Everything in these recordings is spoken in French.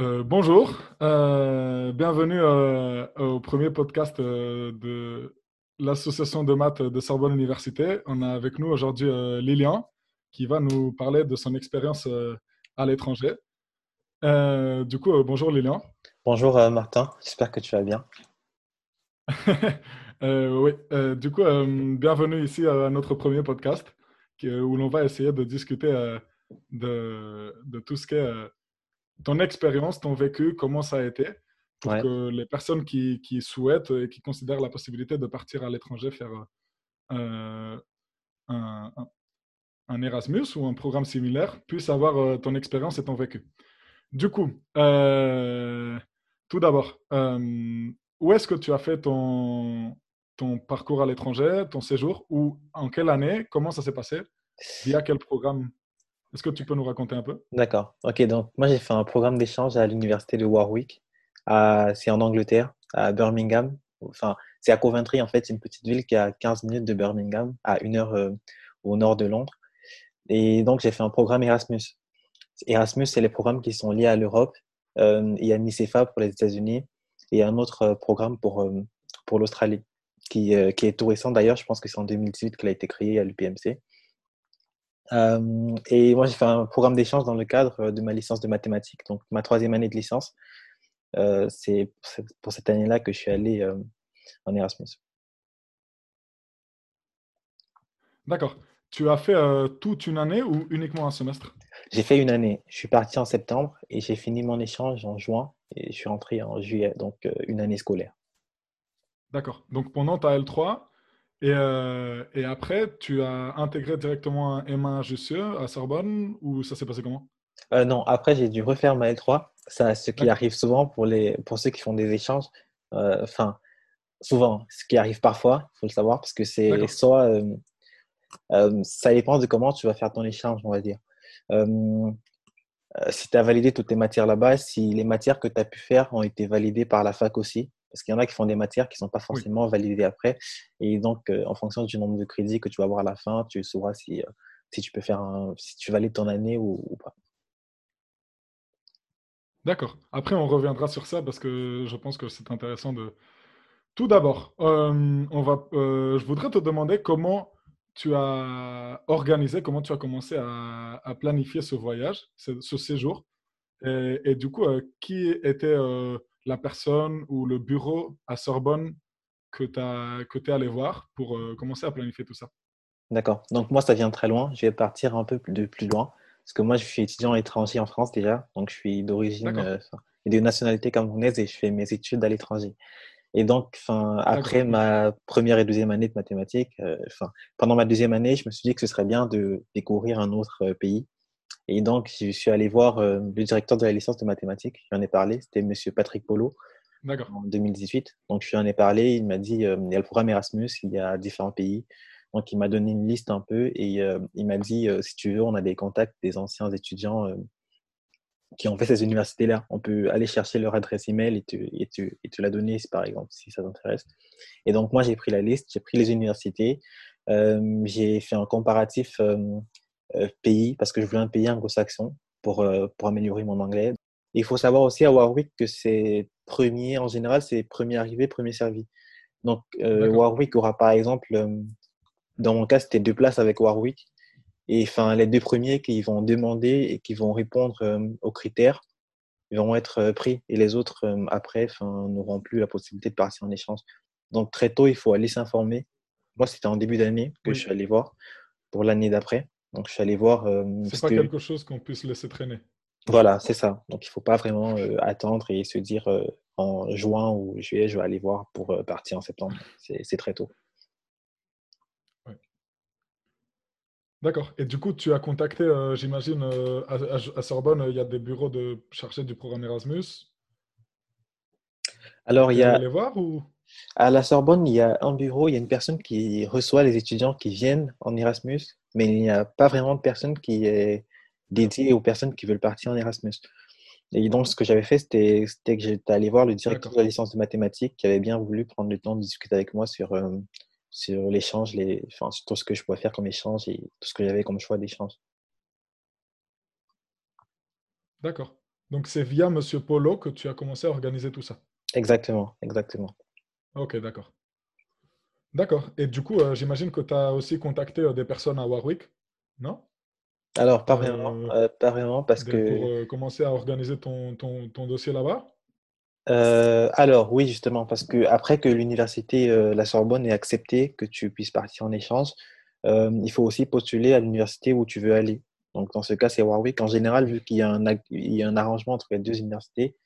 Euh, bonjour, euh, bienvenue euh, au premier podcast de l'association de maths de Sorbonne Université. On a avec nous aujourd'hui Lilian qui va nous parler de son expérience à l'étranger. Du coup, bonjour Lilian. Bonjour Martin, j'espère que tu vas bien. Oui, du coup, bienvenue ici à notre premier podcast où l'on va essayer de discuter de, de tout ce qui est ton expérience, ton vécu, comment ça a été, pour Ouais, que les personnes qui, qui souhaitent et qui considèrent la possibilité de partir à l'étranger faire euh, un, Erasmus ou un programme similaire puissent avoir euh, ton expérience et ton vécu. Du coup, euh, tout d'abord, où est-ce que tu as fait ton, ton parcours à l'étranger, ton séjour, ou en quelle année, comment ça s'est passé, via quel programme? Est-ce que tu peux nous raconter un peu? d'accord. Ok, donc moi j'ai fait un programme d'échange à l'université de Warwick. c'est en Angleterre, à Birmingham. Enfin, c'est à Coventry en fait, c'est une petite ville qui est à 15 minutes de Birmingham, à une heure euh, au nord de Londres. Et donc j'ai fait un programme Erasmus. Erasmus, c'est les programmes qui sont liés à l'Europe. Euh, il y a MICEFA pour les États-Unis et un autre euh, programme pour, euh, pour l'Australie, qui, euh, qui est tout récent d'ailleurs. Je pense que c'est en 2018 qu'il a été créé à l'UPMC. Euh, et moi, j'ai fait un programme d'échange dans le cadre euh, de ma licence de mathématiques, donc ma troisième année de licence. Euh, c'est pour cette année-là que je suis allé euh, en Erasmus. D'accord. Tu as fait toute une année ou uniquement un semestre? J'ai fait une année. Je suis parti en septembre et j'ai fini mon échange en juin et je suis rentré en juillet, donc une année scolaire. D'accord. Donc pendant ta L3, et, euh, et après, tu as intégré directement un M1 Jussieu à Sorbonne, ou ça s'est passé comment? Euh, non, après, j'ai dû refaire ma L3. Ça, ce qui arrive souvent pour les, pour ceux qui font des échanges. Euh, Enfin, souvent, ce qui arrive parfois, il faut le savoir, parce que c'est soit, ça dépend de comment tu vas faire ton échange, on va dire. Si tu as validé toutes tes matières là-bas, si les matières que tu as pu faire ont été validées par la fac aussi, parce qu'il y en a qui font des matières qui ne sont pas Oui. forcément validées après. Et donc, euh, en fonction du nombre de crédits que tu vas avoir à la fin, tu sauras si, euh, si tu peux faire un, si tu valides ton année ou, ou pas. D'accord. Après, on reviendra sur ça parce que je pense que c'est intéressant de... Tout d'abord, euh, on va, je voudrais te demander comment tu as organisé, comment tu as commencé à, à planifier ce voyage, ce, ce séjour. Et, et du coup, euh, qui était euh, la personne ou le bureau à Sorbonne que tu es allé voir pour euh, commencer à planifier tout ça? D'accord. Donc moi, ça vient de très loin. Je vais partir un peu plus- de plus loin. Parce que moi, je suis étudiant étranger en France déjà. Donc je suis d'origine D'accord. euh, et de nationalité camerounaise et je fais mes études à l'étranger. Et donc, après ma première et deuxième année de mathématiques, euh, pendant ma deuxième année, je me suis dit que ce serait bien de découvrir un autre pays. Et donc, je suis allé voir euh, le directeur de la licence de mathématiques. J'en ai parlé. C'était Monsieur Patrick Polo en 2018. Donc, je lui en ai parlé. Il m'a dit, euh, il y a le programme Erasmus, il y a différents pays. Donc, il m'a donné une liste un peu et euh, il m'a dit, si tu veux, on a des contacts des anciens étudiants qui ont fait ces universités-là. On peut aller chercher leur adresse email et te, et te, et te la donner, par exemple, si ça t'intéresse. Et donc, moi, j'ai pris la liste, j'ai pris les universités, euh, j'ai fait un comparatif euh, pays parce que je voulais un pays anglo-saxon pour, euh, pour améliorer mon anglais. Il faut savoir aussi à Warwick que c'est premier, en général, c'est premier arrivé, premier servi. Donc, euh. Warwick aura par exemple, euh, dans mon cas, c'était deux places avec Warwick. Et enfin, les deux premiers qui vont demander et qui vont répondre euh, aux critères vont être euh, pris. Et les autres, euh, après, n'auront plus la possibilité de partir en échange. Donc, très tôt, il faut aller s'informer. Moi, c'était en début d'année que je suis allé voir pour l'année d'après. Donc, je suis allé voir euh, C'est pas que quelque chose qu'on puisse laisser traîner. voilà, c'est ça. Donc, il faut pas vraiment euh, attendre et se dire euh, en juin ou juillet, je vais aller voir pour partir en septembre. C'est très tôt. Ouais. D'accord. Et du coup, tu as contacté, j'imagine, à, Sorbonne, il y a des bureaux de chargés du programme Erasmus. Alors, il y a les voir ou... à la Sorbonne, il y a un bureau, il y a une personne qui reçoit les étudiants qui viennent en Erasmus, mais il n'y a pas vraiment de personne qui est dédiée aux personnes qui veulent partir en Erasmus. Et donc, ce que j'avais fait, c'était que j'étais allé voir le directeur de la licence de mathématiques qui avait bien voulu prendre le temps de discuter avec moi sur, euh, sur l'échange, les, enfin, sur tout ce que je pouvais faire comme échange et tout ce que j'avais comme choix d'échange. D'accord. Donc, c'est via Monsieur Polo que tu as commencé à organiser tout ça? Exactement, exactement. Ok, d'accord. D'accord. Et du coup, euh, j'imagine que tu as aussi contacté euh, des personnes à Warwick, non? Alors, pas vraiment, Euh, pas vraiment parce pour que, euh, commencer à organiser ton, ton, ton dossier là-bas? alors oui, justement, parce que après que l'université, la Sorbonne ait accepté que tu puisses partir en échange, il faut aussi postuler à l'université où tu veux aller. Donc, dans ce cas, c'est Warwick. En général, vu qu'il y y a un arrangement entre les deux universités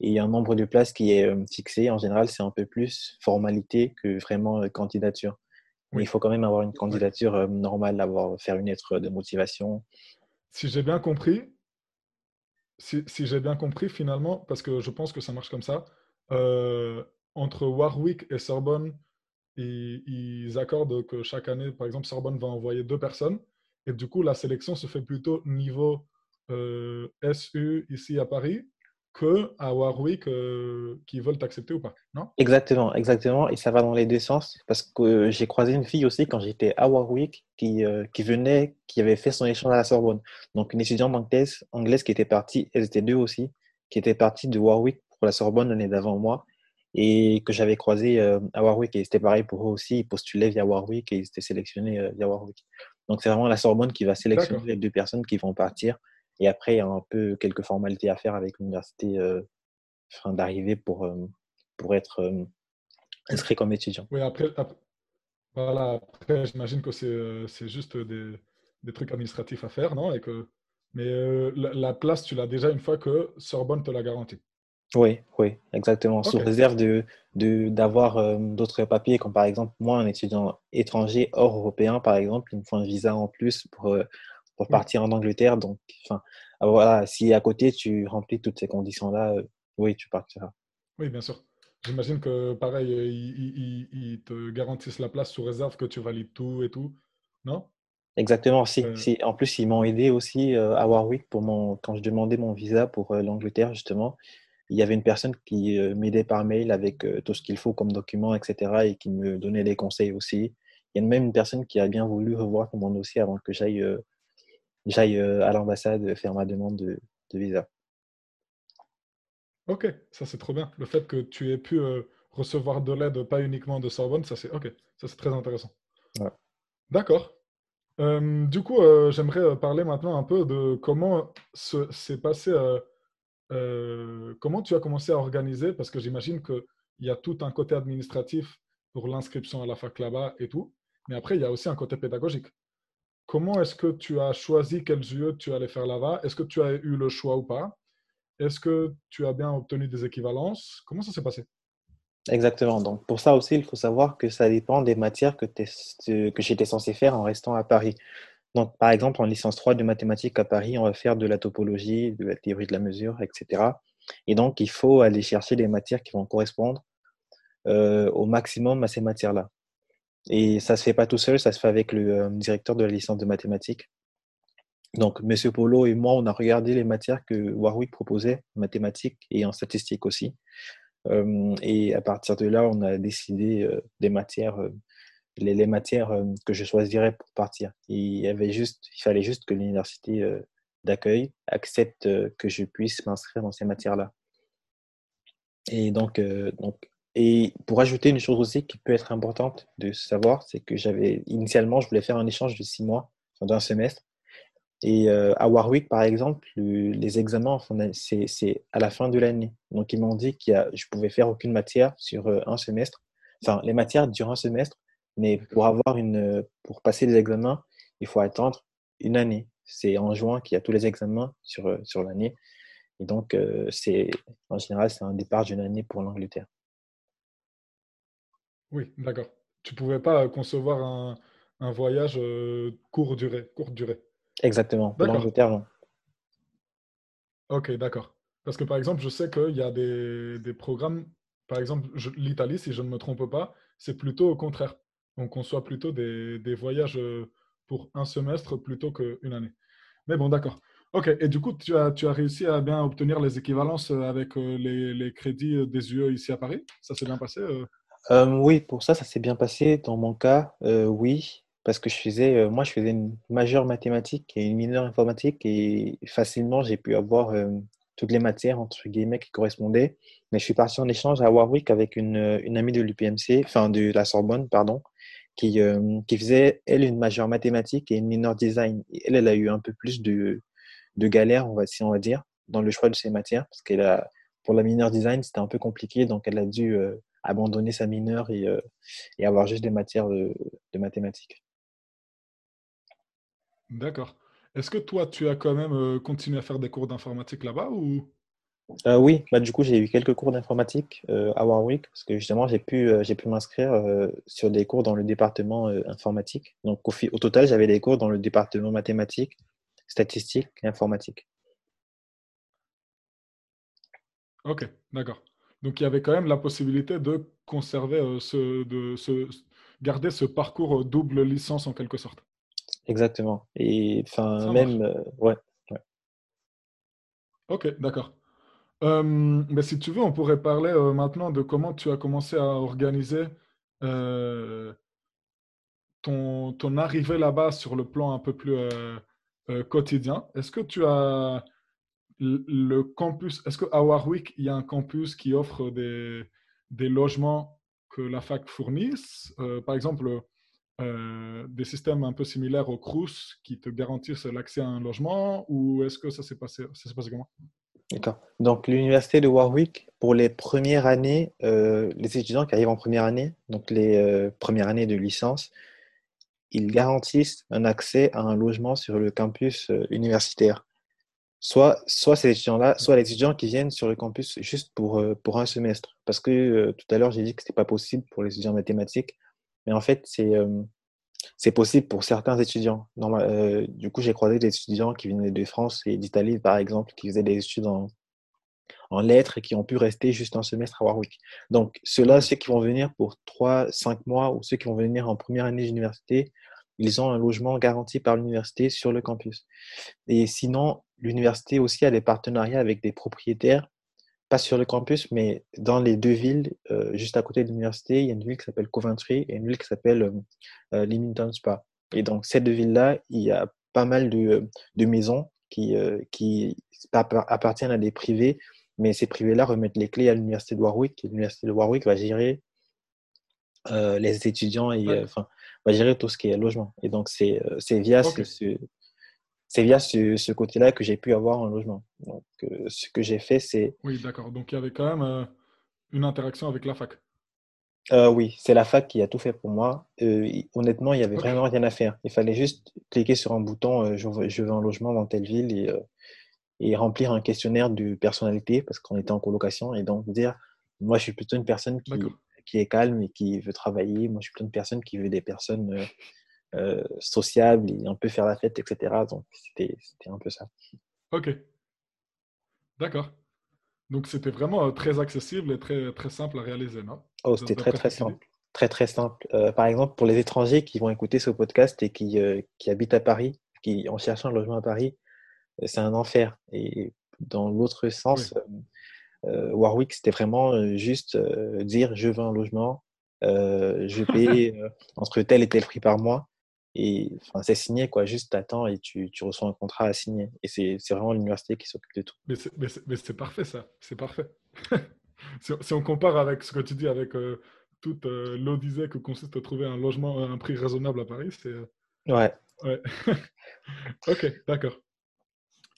et il y a un nombre de places qui est euh, fixé, en général, c'est un peu plus formalité que vraiment euh, candidature. Mais il faut quand même avoir une candidature euh, normale, avoir, faire une lettre de motivation. Si j'ai bien compris, si, si j'ai bien compris finalement, parce que je pense que ça marche comme ça, euh, entre Warwick et Sorbonne, ils, ils accordent que chaque année, par exemple, Sorbonne va envoyer deux personnes, et du coup, la sélection se fait plutôt niveau euh, SU ici à Paris que à Warwick euh, qui veulent t'accepter ou pas, non? Exactement, exactement. Et ça va dans les deux sens parce que j'ai croisé une fille aussi quand j'étais à Warwick qui, euh, qui venait, qui avait fait son échange à la Sorbonne. Donc, une étudiante anglaise, anglaise qui était partie, elles étaient deux aussi, qui était partie de Warwick pour la Sorbonne l'année d'avant moi et que j'avais croisé euh, à Warwick. Et c'était pareil pour eux aussi. Ils postulaient via Warwick et ils étaient sélectionnés euh, via Warwick. Donc, c'est vraiment la Sorbonne qui va sélectionner les deux personnes qui vont partir. Et après, il y a un peu quelques formalités à faire avec l'université euh, afin d'arriver pour, euh, pour être euh, inscrit comme étudiant. oui après, après- voilà, après j'imagine que c'est c'est juste des, des trucs administratifs à faire, non? Et que, mais euh, la, la place, tu l'as déjà une fois que Sorbonne te l'a garantie. Oui, oui, exactement. Sous réserve de, de, d'avoir euh, d'autres papiers, comme par exemple, moi, un étudiant étranger hors européen, par exemple, il me faut un visa en plus pour, euh, pour partir en Angleterre. Donc, enfin, ah, voilà, si à côté tu remplis toutes ces conditions-là, euh, oui, tu partiras. oui, bien sûr. J'imagine que pareil, euh, ils, ils- ils- ils te garantissent la place sous réserve que tu valides tout et tout, non? Exactement, si, Euh, si. En plus, ils m'ont aidé aussi euh, à Warwick pour mon, quand je demandais mon visa pour l'Angleterre, justement. Il y avait une personne qui m'aidait par mail avec tout ce qu'il faut comme document, etc. et qui me donnait des conseils aussi. Il y a même une personne qui a bien voulu revoir mon dossier avant que j'aille j'aille euh, à l'ambassade faire ma demande de, de visa. ok, ça c'est trop bien. Le fait que tu aies pu euh, recevoir de l'aide, pas uniquement de Sorbonne, ça c'est ok, ça c'est très intéressant. Ouais. D'accord. Euh, du coup, euh, j'aimerais parler maintenant un peu de comment se- s'est passé, comment tu as commencé à organiser, parce que j'imagine qu'il y a tout un côté administratif pour l'inscription à la fac là-bas et tout, mais après, il y a aussi un côté pédagogique. Comment est-ce que tu as choisi quels lieux tu allais faire là-bas? Est-ce que tu as eu le choix ou pas? Est-ce que tu as bien obtenu des équivalences? Comment ça s'est passé? Exactement. Donc, pour ça aussi, il faut savoir que ça dépend des matières que j'étais censé faire en restant à Paris. Donc, par exemple, en licence 3 de mathématiques à Paris, on va faire de la topologie, de la théorie de la mesure, etc. Et donc, il faut aller chercher des matières qui vont correspondre euh, au maximum à ces matières-là. Et ça se fait pas tout seul, ça se fait avec le euh, directeur de la licence de mathématiques. Donc, Monsieur Polo et moi, on a regardé les matières que Warwick proposait, mathématiques et en statistique aussi. Euh, et à partir de là, on a décidé euh, des matières, euh, les, matières que je choisirais pour partir. Il y avait juste, il fallait juste que l'université d'accueil accepte que je puisse m'inscrire dans ces matières-là. Et donc, donc, et pour ajouter une chose aussi qui peut être importante de savoir, c'est que j'avais initialement, je voulais faire un échange de six mois, enfin, d'un semestre. Et euh, à Warwick, par exemple, le- les examens, c'est à la fin de l'année. Donc, ils m'ont dit que je pouvais faire aucune matière sur euh, un semestre. Enfin, les matières durent un semestre, mais pour avoir une, euh, pour passer les examens, il faut attendre une année. C'est en juin qu'il y a tous les examens sur, euh, sur l'année. Et donc, euh, c'est, en général, c'est un départ d'une année pour l'Angleterre. Oui, d'accord. Tu pouvais pas euh, concevoir un, un voyage euh, court durée, courte durée. Exactement. L'Angleterre, non. Ok, d'accord. Parce que par exemple, je sais qu'il y a des, des programmes, par exemple, l'Italie, si je ne me trompe pas, c'est plutôt au contraire. On conçoit plutôt des, des voyages euh, pour un semestre plutôt qu'une année. Mais bon, d'accord. Ok, et du coup, tu as, tu as réussi à bien obtenir les équivalences avec les, les crédits des UE ici à Paris? Ça s'est bien passé? Euh Euh, oui, pour ça, ça s'est bien passé. Dans mon cas, euh, oui, parce que je faisais, euh, moi, je faisais une majeure mathématique et une mineure informatique et facilement, j'ai pu avoir euh, toutes les matières, entre guillemets, qui correspondaient. Mais je suis parti en échange à Warwick avec une, une amie de l'UPMC, enfin de la Sorbonne, pardon, qui, qui faisait, elle, une majeure mathématiques et une mineure design. elle, elle a eu un peu plus de, de galère, on va, dire, dans le choix de ses matières, parce qu'elle a, pour la mineure design, c'était un peu compliqué, donc elle a dû abandonner sa mineure et, et, avoir juste des matières de, de mathématiques. D'accord. Est-ce que toi, tu as quand même euh, continué à faire des cours d'informatique là-bas ou? Euh, Oui, bah, du coup, j'ai eu quelques cours d'informatique euh, à Warwick parce que justement, j'ai pu, j'ai pu m'inscrire sur des cours dans le département informatique. Donc, au, au total, j'avais des cours dans le département mathématiques, statistiques et informatique. Ok, d'accord. Donc, il y avait quand même la possibilité de conserver ce, de ce, garder ce parcours double licence en quelque sorte. Exactement. Et enfin, même, euh, ouais, Ok, d'accord. mais si tu veux, on pourrait parler euh, maintenant de comment tu as commencé à organiser euh, ton, ton arrivée là-bas sur le plan un peu plus quotidien. Est-ce que tu as le campus, est-ce qu'à Warwick, il y a un campus qui offre des, des logements que la fac fournisse? Par exemple, euh, des systèmes un peu similaires au CRUS qui te garantissent l'accès à un logement ou est-ce que ça s'est passé, passé comment? D'accord. Donc, l'université de Warwick, pour les premières années, euh, les étudiants qui arrivent en première année, donc les euh, premières années de licence, ils garantissent un accès à un logement sur le campus universitaire. Soit, soit ces étudiants-là, soit les étudiants qui viennent sur le campus juste pour, pour un semestre. Parce que tout à l'heure, j'ai dit que ce n'était pas possible pour les étudiants mathématiques mais en fait, c'est euh, c'est possible pour certains étudiants. Euh, du coup, j'ai croisé des étudiants qui venaient de France et d'Italie, par exemple, qui faisaient des études en, en, lettres et qui ont pu rester juste un semestre à Warwick. Donc, ceux-là, ceux qui vont venir pour 3, 5 mois ou ceux qui vont venir en première année d'université, ils ont un logement garanti par l'université sur le campus. Et sinon, l'université aussi a des partenariats avec des propriétaires pas sur le campus, mais dans les deux villes, euh, juste à côté de l'université, il y a une ville qui s'appelle Coventry et une ville qui s'appelle euh, euh Leamington Spa. Et donc, ces deux villes-là, il y a pas mal de, euh, de maisons qui, qui appartiennent à des privés, mais ces privés-là remettent les clés à l'université de Warwick. Et l'université de Warwick va gérer les étudiants et enfin, va gérer tout ce qui est logement. Et donc, c'est via ce, c'est via ce, côté-là que j'ai pu avoir un logement. Donc, euh, ce que j'ai fait, c'est. Oui, d'accord. Donc, il y avait quand même euh, une interaction avec la fac. Euh, oui, c'est la fac qui a tout fait pour moi. honnêtement, il n'y avait vraiment rien à faire. Il fallait juste cliquer sur un bouton je, veux, un logement dans telle ville et, et remplir un questionnaire de personnalité parce qu'on était en colocation et donc dire moi, je suis plutôt une personne qui, qui est calme et qui veut travailler. Moi, je suis plutôt une personne qui veut des personnes euh, sociable et un peu faire la fête, etc. Donc, c'était un peu ça. Ok. D'accord. Donc, c'était vraiment euh, très accessible et très, très simple à réaliser, non? Oh, c'était très, très simple. Très, très simple. Euh, par exemple, pour les étrangers qui vont écouter ce podcast et qui, qui habitent à Paris, qui en cherchant un logement à Paris, c'est un enfer. Et dans l'autre sens, Warwick, c'était vraiment juste dire je veux un logement, je paye entre tel et tel prix par mois. Et enfin, c'est signé, quoi. Juste t'attends et tu, tu, reçois un contrat à signer. Et c'est vraiment l'université qui s'occupe de tout. Mais c'est parfait, ça. C'est parfait. si, on compare avec ce que tu dis, avec euh, toute euh, l'odyssée que consiste à trouver un logement à un prix raisonnable à Paris, c'est. Euh, ouais. ouais. ok, d'accord.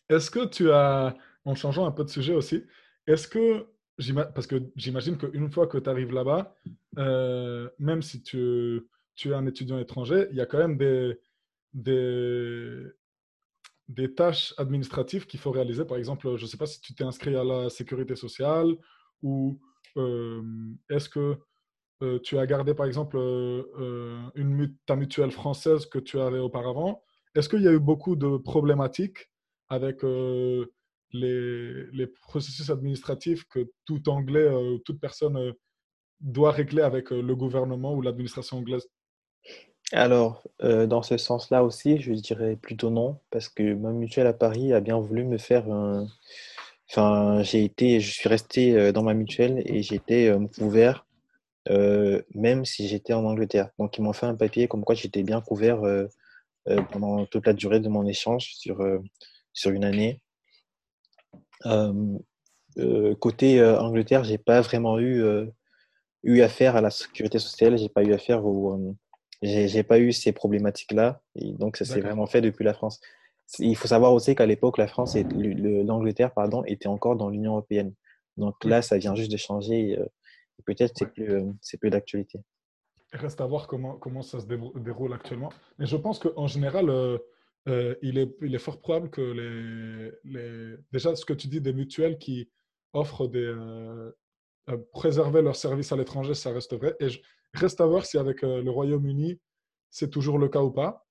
Est-ce que tu as, en changeant un peu de sujet aussi, est-ce que, parce que j'imagine qu'une fois que tu arrives là-bas, même si tu es un étudiant étranger, il y a quand même des, tâches administratives qu'il faut réaliser. Par exemple, je ne sais pas si tu t'es inscrit à la sécurité sociale ou euh, est-ce que euh, tu as gardé, par exemple, euh, ta mutuelle française que tu avais auparavant? Est-ce qu'il y a eu beaucoup de problématiques avec les, processus administratifs que tout Anglais, toute personne doit régler avec le gouvernement ou l'administration anglaise? Alors, euh, dans ce sens-là aussi, je dirais plutôt non, parce que ma mutuelle à Paris a bien voulu me faire un... Enfin, j'ai été, je suis resté euh, dans ma mutuelle et j'étais euh, couvert, même si j'étais en Angleterre. Donc, ils m'ont fait un papier comme quoi j'étais bien couvert pendant toute la durée de mon échange sur, sur une année. Côté Angleterre, j'ai pas vraiment eu, eu affaire à la sécurité sociale, j'ai pas eu affaire au, j'ai pas eu ces problématiques-là. Et donc, ça s'est vraiment fait depuis la France. Il faut savoir aussi qu'à l'époque, la France et l'Angleterre, pardon, étaient encore dans l'Union européenne. Donc là, ça vient juste de changer. Peut-être c'est plus, c'est plus d'actualité. Reste à voir comment, comment ça se déroule actuellement. Mais je pense qu'en général, euh, euh, il, est, il est fort probable que les, les, déjà ce que tu dis des mutuelles qui offrent des euh, préserver leurs services à l'étranger, ça reste vrai. Et je, reste à voir si avec le Royaume-Uni c'est toujours le cas ou pas.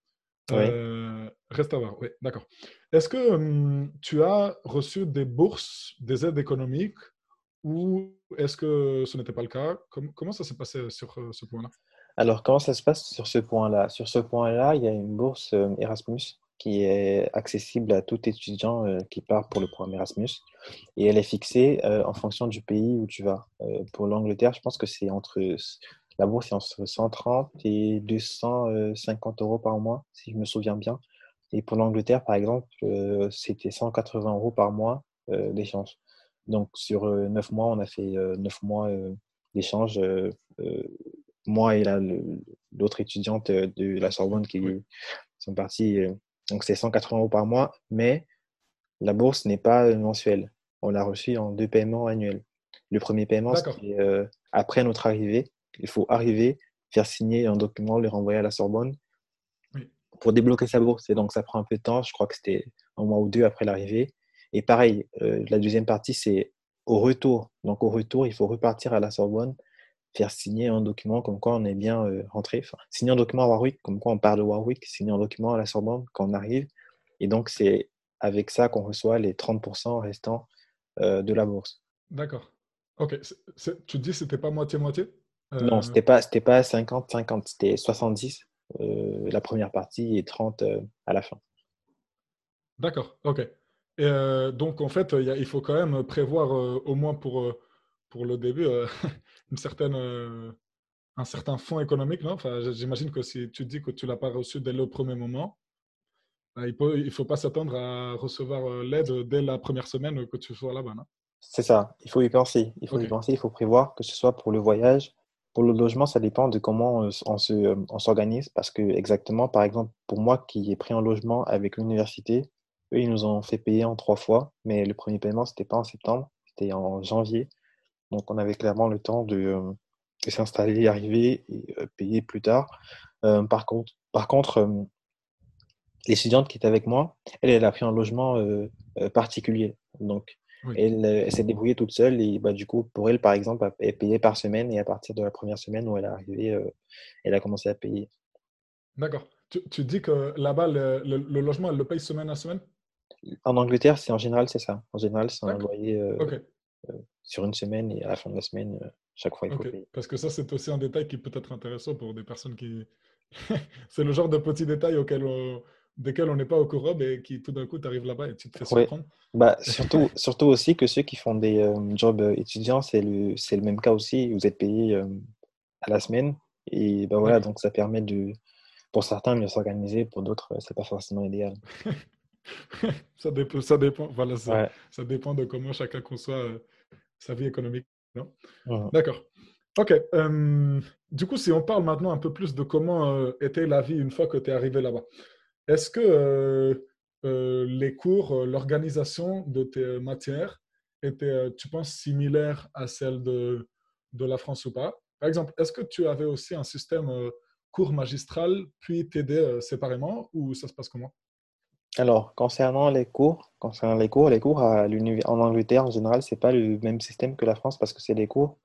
reste à voir, oui, d'accord. Est-ce que hum, tu as reçu des bourses, des aides économiques ou est-ce que ce n'était pas le cas? Comment ça s'est passé sur ce point-là? Alors, comment ça se passe sur ce point-là? Sur ce point-là, il y a une bourse euh, Erasmus qui est accessible à tout étudiant euh, qui part pour le programme Erasmus. Et elle est fixée euh, en fonction du pays où tu vas. pour l'Angleterre, je pense que c'est entre la bourse est entre 130 et 250 euros par mois, si je me souviens bien. Et pour l'Angleterre, par exemple, c'était 180 euros par mois d'échange. Donc sur neuf mois, on a fait neuf mois d'échange moi et l'autre étudiante euh, de la Sorbonne qui sont partis. Euh, donc, c'est 180 euros par mois, mais la bourse n'est pas mensuelle. On l'a reçue en deux paiements annuels. Le premier paiement, c'est euh, après notre arrivée. Il faut arriver, faire signer un document, le renvoyer à la Sorbonne pour débloquer sa bourse. Et donc, ça prend un peu de temps. Je crois que c'était un mois ou deux après l'arrivée. Et pareil, la deuxième partie, c'est au retour. Donc, au retour, il faut repartir à la Sorbonne faire signer un document comme quoi on est bien euh, rentré. Enfin, signer un document à Warwick, comme quoi on part de Warwick, signer un document à la Sorbonne quand on arrive. Et donc, c'est avec ça qu'on reçoit les 30% restants euh, de la bourse. D'accord. Ok. tu dis que c'était pas moitié-moitié euh... Non, c'était pas, pas 50-50, c'était 70 euh, la première partie et 30 à la fin. D'accord, ok. Et donc, en fait, il faut quand même prévoir au moins pour pour le début euh, une certaine, euh, un certain fonds économique. Non? Enfin, J'imagine que si tu dis que tu ne l'as pas reçu dès le premier moment, bah, il ne il faut pas s'attendre à recevoir euh, l'aide dès la première semaine que tu sois là-bas. C'est ça, il faut y penser. Il faut y penser, il faut prévoir que ce soit pour le voyage. Pour le logement, ça dépend de comment on s'organise. Parce que, exactement, par exemple, pour moi qui ai pris un logement avec l'université, eux, ils nous ont fait payer en trois fois. Mais le premier paiement, ce n'était pas en septembre, c'était en janvier. Donc, on avait clairement le temps de, euh, s'installer, arriver et euh, payer plus tard. Euh, par contre, par contre l'étudiante qui était avec moi, elle, elle a pris un logement particulier. Donc, elle, s'est débrouillée toute seule et bah, du coup, pour elle, par exemple, elle payait par semaine et à partir de la première semaine où elle est arrivée, elle a commencé à payer. D'accord. Tu, dis que là-bas, le, logement, elle le paye semaine à semaine? En Angleterre, c'est en général, c'est ça. En général, c'est un loyer sur une semaine et à la fin de la semaine, euh, chaque fois, il faut payer. Parce que ça, c'est aussi un détail qui peut être intéressant pour des personnes qui. c'est le genre de petits détails auxquels on... desquels on n'est pas au courant et qui tout d'un coup t'arrives là-bas et tu te fais surprendre. Bah, surtout, surtout aussi que ceux qui font des euh, jobs euh, étudiants, c'est le, le même cas aussi. Vous êtes payé à la semaine et ben voilà, donc ça permet de, pour certains, mieux s'organiser, pour d'autres, c'est pas forcément idéal. ça, dépend, ça dépend, voilà, ça, ça, dépend de comment chacun conçoit sa vie économique. Non? D'accord. Ok. du coup, si on parle maintenant un peu plus de comment euh, était la vie une fois que tu es arrivé là-bas, est-ce que euh, euh, les cours, l'organisation de tes matières était, tu penses, similaire à celle de, de la France ou pas? Par exemple, est-ce que tu avais aussi un système cours magistral puis TD séparément ou ça se passe comment? Alors, concernant les cours, concernant les cours, les cours à en Angleterre, en général, c'est pas le même système que la France parce que c'est des cours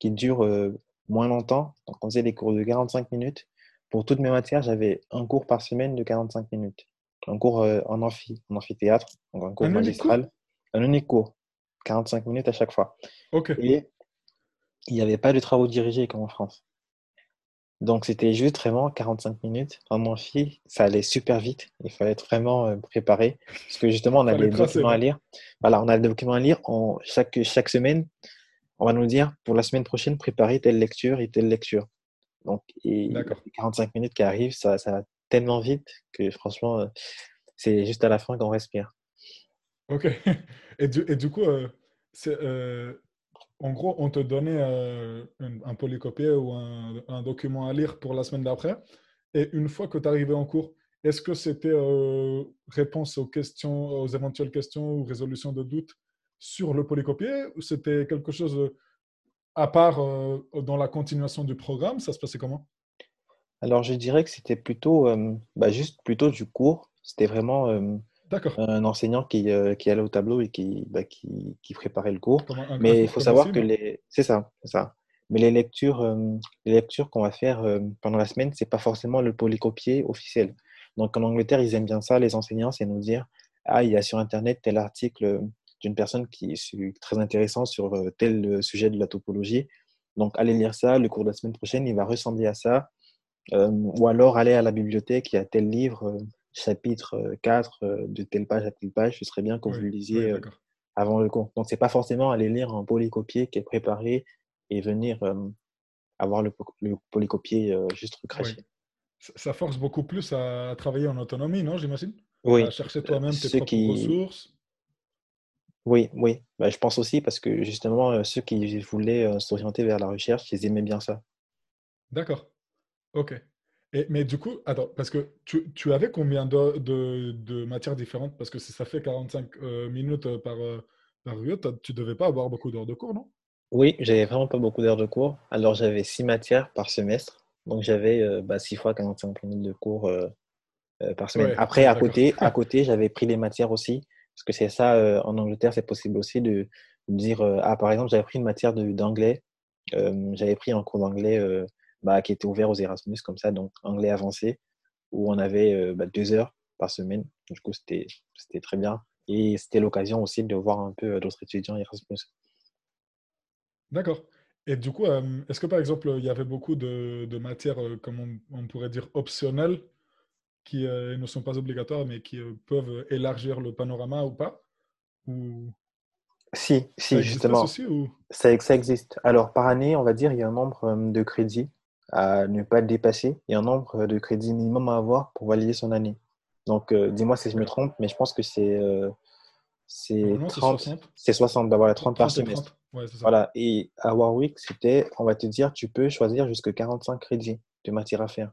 qui durent euh, moins longtemps. Donc, on faisait des cours de 45 minutes. Pour toutes mes matières, j'avais un cours par semaine de 45 minutes. Un cours euh, en amphi, en amphithéâtre, donc un cours magistral. Un unique cours, 45 minutes à chaque fois. Et il n'y avait pas de travaux dirigés comme en France. Donc, c'était juste vraiment 45 minutes en amphi. Ça allait super vite. Il fallait être vraiment euh, préparé. Parce que justement, on a des documents à lire. Voilà, on a des documents à lire. En, chaque, chaque semaine, on va nous dire pour la semaine prochaine, préparer telle lecture et telle lecture. Donc, et 45 minutes qui arrivent, ça, ça va tellement vite que franchement, euh, c'est juste à la fin qu'on respire. Ok. Et du, et du coup, euh, c'est, euh, en gros, on te donnait euh, un, polycopier ou un, document à lire pour la semaine d'après. Et une fois que tu arrivais en cours, est-ce que c'était euh, réponse aux questions, aux éventuelles questions ou résolution de doutes sur le polycopier ou c'était quelque chose à part euh, dans la continuation du programme? Ça se passait comment? Alors, je dirais que c'était plutôt, bah, juste plutôt du cours. C'était vraiment. Un enseignant qui, euh, qui allait au tableau et qui, bah, qui, qui préparait le cours. Mais il faut savoir que les... C'est ça, ça. Mais les lectures, euh, les lectures qu'on va faire euh, pendant la semaine, c'est pas forcément le polycopier officiel. Donc en Angleterre, ils aiment bien ça, les enseignants, c'est nous dire, ah, il y a sur Internet tel article d'une personne qui est très intéressant sur tel sujet de la topologie. Donc allez lire ça, le cours de la semaine prochaine, il va ressembler à ça. Ou alors aller à la bibliothèque, il y a tel livre, chapitre euh, 4, euh, de telle page à telle page, ce serait bien que Oui, vous le lisiez euh, avant le cours. Donc, c'est pas forcément aller lire un polycopier qui est préparé et venir euh, avoir le, le polycopier euh, juste Oui. recraché. Ça force beaucoup plus à travailler en autonomie, non, j'imagine? À Oui, chercher euh, toi-même tes propres qui... ressources? Oui, oui, Bah, je pense aussi parce que justement, euh, ceux qui voulaient euh, s'orienter vers la recherche, ils aimaient bien ça. D'accord. Ok. Et, mais du coup, attends, parce que tu, tu avais combien de, de, de matières différentes? Parce que si ça fait 45 euh, minutes euh, par, euh, par t'as- tu devais pas avoir beaucoup d'heures de cours, non? Oui, j'avais vraiment pas beaucoup d'heures de cours. Alors, j'avais six matières par semestre. Donc, j'avais euh, bah, six fois 45 minutes de cours euh, par semaine. Ouais, Après, à côté, à côté, j'avais pris les matières aussi, parce que c'est ça, en Angleterre, c'est possible aussi de dire, euh, ah, par exemple, j'avais pris une matière de- d'anglais, j'avais pris un cours d'anglais bah, qui était ouvert aux Erasmus, comme ça, donc anglais avancé, où on avait euh, bah, deux heures par semaine. Du coup, c'était, très bien. Et c'était l'occasion aussi de voir un peu euh, d'autres étudiants Erasmus. D'accord. Et du coup, euh, est-ce que par exemple, il y avait beaucoup de, de matières, comme on, on pourrait dire, optionnelles, qui ne sont pas obligatoires, mais qui peuvent élargir le panorama ou pas? Ou Si, ça si, existait justement, ceci ou... ça, ça existe. Alors, par année, on va dire, il y a un nombre de crédits à ne pas dépasser et un nombre de crédits minimum à avoir pour valider son année. Donc, euh, dis-moi si je me trompe, mais je pense que c'est euh, c'est Normalement, c'est 30, 60. c'est 60, bah voilà, Tr- 30 par 30 et semestre. 30. Ouais, c'est ça. Voilà. Et à Warwick, c'était, on va te dire, tu peux choisir jusqu'à 45 crédits de matière à faire.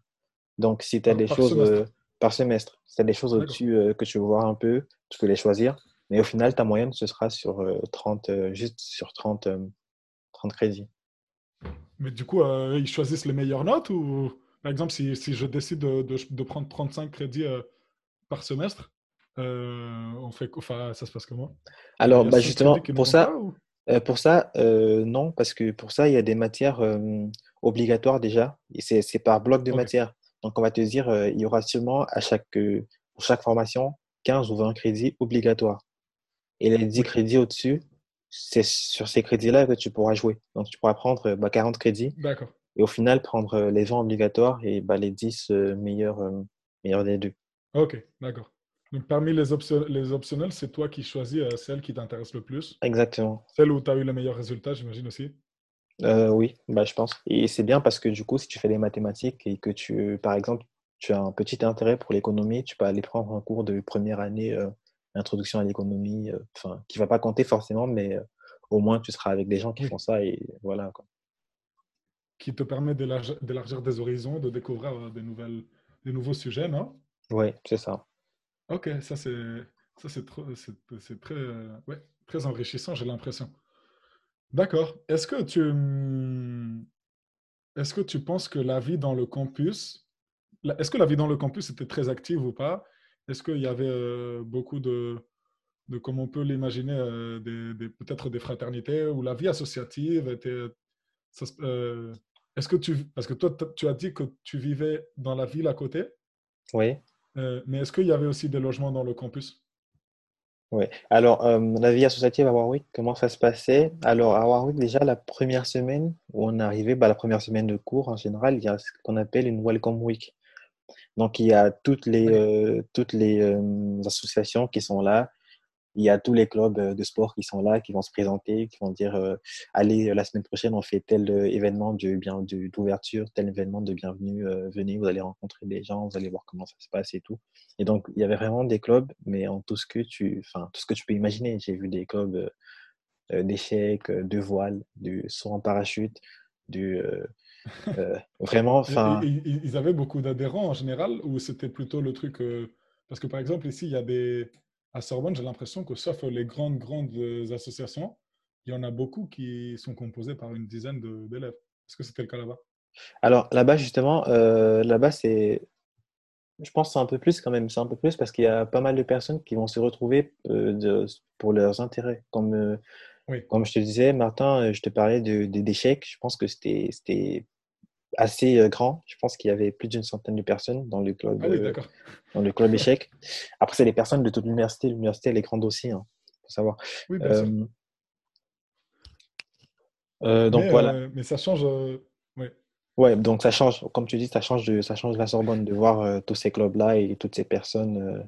Donc, si tu as des choses euh, par semestre, si tu as des choses au-dessus que tu veux voir un peu, tu peux les choisir. Mais au final, ta moyenne, ce sera sur euh, 30, euh, juste sur 30, euh, 30 crédits. Mais du coup, euh, ils choisissent les meilleures notes ou, par exemple, si, si je décide de, de- de prendre 35 crédits euh, par semestre, euh, on fait, enfin, ça se passe comment? Alors, bah 5 crédits justement, pour pas ça, ou? pour ça non, parce que pour ça, il y a des matières obligatoires déjà. Et c'est, par bloc de Ok, matières. Donc, on va te dire, il y aura sûrement à chaque, pour chaque formation 15 ou 20 crédits obligatoires. Et les 10 oui, crédits au-dessus, c'est sur ces crédits-là que tu pourras jouer. Donc, tu pourras prendre euh, bah, 40 crédits d'accord. et au final prendre euh, les 20 obligatoires et bah, les 10 euh, meilleurs, meilleurs des deux. Ok, d'accord. Donc, parmi les, option- les optionnels, c'est toi qui choisis euh, celle qui t'intéresse le plus. Exactement. Celle où tu as eu les meilleurs résultats, j'imagine aussi. Euh, oui, bah, je pense. Et c'est bien parce que du coup, si tu fais des mathématiques et que tu, par exemple, tu as un petit intérêt pour l'économie, tu peux aller prendre un cours de première année, euh, introduction à l'économie, euh, enfin, qui va pas compter forcément, mais euh, au moins tu seras avec des gens qui Oui, font ça et voilà, quoi. qui te permet d'élargir des horizons, de découvrir euh, des nouvelles, des nouveaux sujets, non? Ouais, c'est ça. Ok, ça c'est ça c'est très ouais, très enrichissant, j'ai l'impression. D'accord. Est-ce que tu est-ce que tu penses que la vie dans le campus, est-ce que la vie dans le campus était très active ou pas? Est-ce qu'il y avait euh, beaucoup de, de, comme on peut l'imaginer, euh, des, des- peut-être des fraternités ou la vie associative était, euh, est-ce que tu, parce que toi, tu as dit que tu vivais dans la ville à côté, Oui, euh, mais est-ce qu'il y avait aussi des logements dans le campus? oui. Alors, euh, la vie associative à Warwick, comment ça se passait? Alors, à Warwick, déjà, la première semaine où on est arrivé, bah, la première semaine de cours, en général, il y a ce qu'on appelle une Welcome Week. Donc, il y a toutes les, euh, toutes les euh, associations qui sont là. il y a tous les clubs de sport qui sont là, qui vont se présenter, qui vont dire allez, la semaine prochaine, on fait tel événement de d'ouverture, tel événement de bienvenue, venez, vous allez rencontrer des gens, vous allez voir comment ça se passe et tout. Et donc, il y avait vraiment des clubs, mais en tout ce que tu, enfin, tout ce que tu peux imaginer. J'ai vu des clubs d'échecs, de voile, du saut en parachute, du vraiment, enfin. Ils avaient beaucoup d'adhérents en général, ou c'était plutôt le truc parce que par exemple ici, il y a des à Sorbonne, j'ai l'impression que sauf les grandes, grandes euh, associations, il y en a beaucoup qui sont composées par une dizaine d'élèves. Est-ce que c'était le cas là-bas? Alors là-bas, justement, euh, là-bas, c'est. Je pense que c'est un peu plus quand même. C'est un peu plus parce qu'il y a pas mal de personnes qui vont se retrouver euh, pour leurs intérêts. Comme, comme je te disais, Martin, je te parlais de, d'échecs. Je pense que c'était assez euh, grand. Je pense qu'il y avait plus d'une centaine de personnes dans le club, ah euh, dans le club échec. Après, c'est les personnes de toute l'université. L'université, elle est grande aussi, hein, faut savoir. Oui, bien sûr. Euh, donc mais, voilà. mais ça change. Oui. Ouais, donc ça change. Comme tu dis, ça change de, ça change la Sorbonne de voir tous ces clubs-là et toutes ces personnes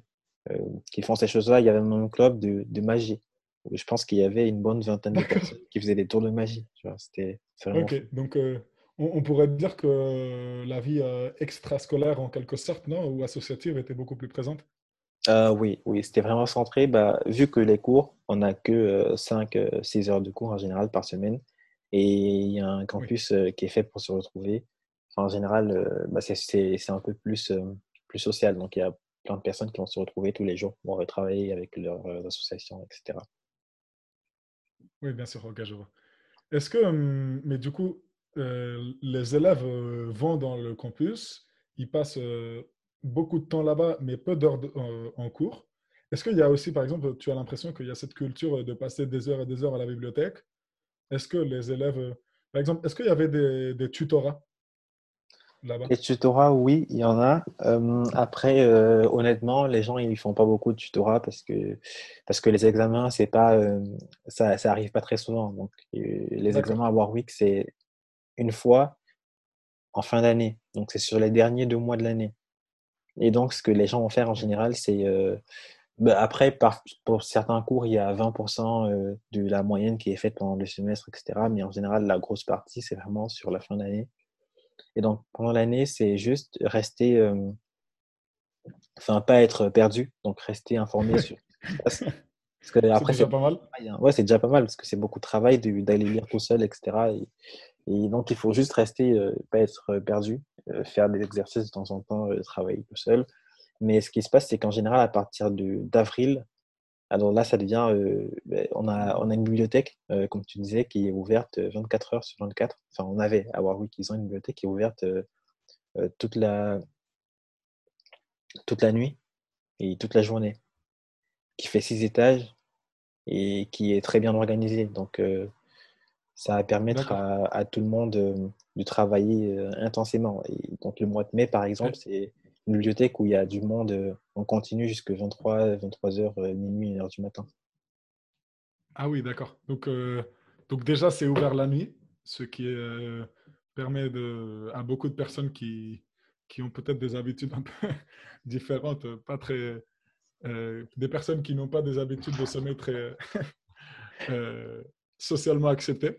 qui font ces choses-là. Il y avait un club de, de magie. Je pense qu'il y avait une bonne vingtaine de personnes qui faisaient des tours de magie. C'était Ok, donc on, pourrait dire que la vie euh, extrascolaire, en quelque sorte, non, ou associative, était beaucoup plus présente? Euh, Oui, oui c'était vraiment centré. Bah, vu que les cours, on n'a que 5-6 euh, heures de cours en général par semaine, et il y a un campus qui est fait pour se retrouver. en général, bah, c'est un peu plus, plus social. Donc, il y a plein de personnes qui vont se retrouver tous les jours pour travailler avec leurs associations, etc. Oui, bien sûr, ok, je vois. Est-ce que, hum, mais du coup, euh, les élèves euh, vont dans le campus, ils passent euh, beaucoup de temps là-bas, mais peu d'heures en cours. Est-ce qu'il y a aussi, par exemple, tu as l'impression qu'il y a cette culture de passer des heures et des heures à la bibliothèque? Est-ce que les élèves, par exemple, est-ce qu'il y avait des, tutorats? Là-bas Les tutorats, oui, il y en a. après, honnêtement, les gens ils font pas beaucoup de tutorats parce que parce que les examens, c'est pas ça, ça arrive pas très souvent. Donc les examens à Warwick, c'est une fois en fin d'année. Donc, c'est sur les derniers deux mois de l'année. Et donc, ce que les gens vont faire en général, c'est. Euh, bah, après, pour certains cours, il y a 20% euh, de la moyenne qui est faite pendant le semestre, etc. Mais en général, la grosse partie, c'est vraiment sur la fin d'année. Et donc, pendant l'année, c'est juste rester. Euh, enfin, pas être perdu. Donc, rester informé sur Parce que après, c'est pas mal. Hein. Ouais, c'est déjà pas mal parce que c'est beaucoup de travail d'aller lire tout seul, etc. Et, et donc, il faut juste rester, euh, pas être perdu, euh, faire des exercices de temps en temps, travailler tout seul. Mais ce qui se passe, c'est qu'en général, à partir d'avril, alors là, ça devient. Ben, on, a, on a une bibliothèque, comme tu disais, qui est ouverte 24 heures sur 24. Enfin, on avait à Warwick, ils ont une bibliothèque qui est ouverte toute, la, toute la nuit et toute la journée, qui fait six étages et qui est très bien organisée. Donc, ça va permettre à, tout le monde euh, de travailler euh, intensément. Et donc le mois de mai, par exemple, c'est bibliothèque où il y a du monde euh, en continu jusqu'à 23, 23 h minuit, 1 h du matin. Ah oui, d'accord. Donc, donc déjà, c'est ouvert la nuit, ce qui permet de, à beaucoup de personnes qui, qui ont peut-être des habitudes un peu différentes, pas très, des personnes qui n'ont pas des habitudes de sommeil très socialement accepté,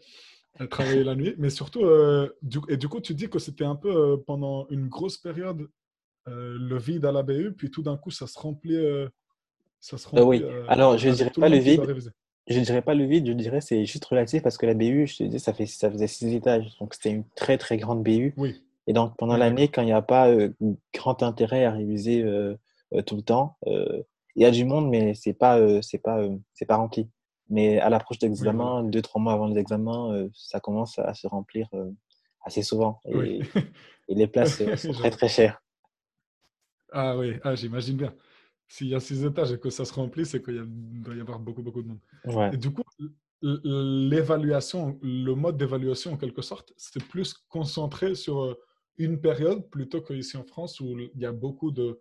euh, travailler la nuit. Mais surtout, euh, et du coup, tu dis que c'était un peu euh, pendant une grosse période le vide à la BU, puis tout d'un coup, ça se remplit. ça se remplit oui, alors je ne dirais pas le vide. Je ne dirais pas le vide, je dirais c'est juste relatif parce que la BU, je te dis, ça, fait, ça faisait six étages. Donc c'était une très très grande BU. Oui. Et donc pendant l'année, quand il n'y a pas grand intérêt à réviser tout le temps, il y a du monde, mais c'est pas, c'est pas, c'est pas rempli. Mais à l'approche d'examen, deux, trois mois avant les examens, euh, ça commence à se remplir euh, assez souvent. Et, et les places euh, sont très, très chères. Ah oui, ah, j'imagine bien. S'il y a six étages et que ça se remplit, c'est qu'il doit y avoir beaucoup, beaucoup de monde. Et du coup, l'évaluation, le mode d'évaluation, en quelque sorte, c'est plus concentré sur une période plutôt qu'ici en France où il y a beaucoup de,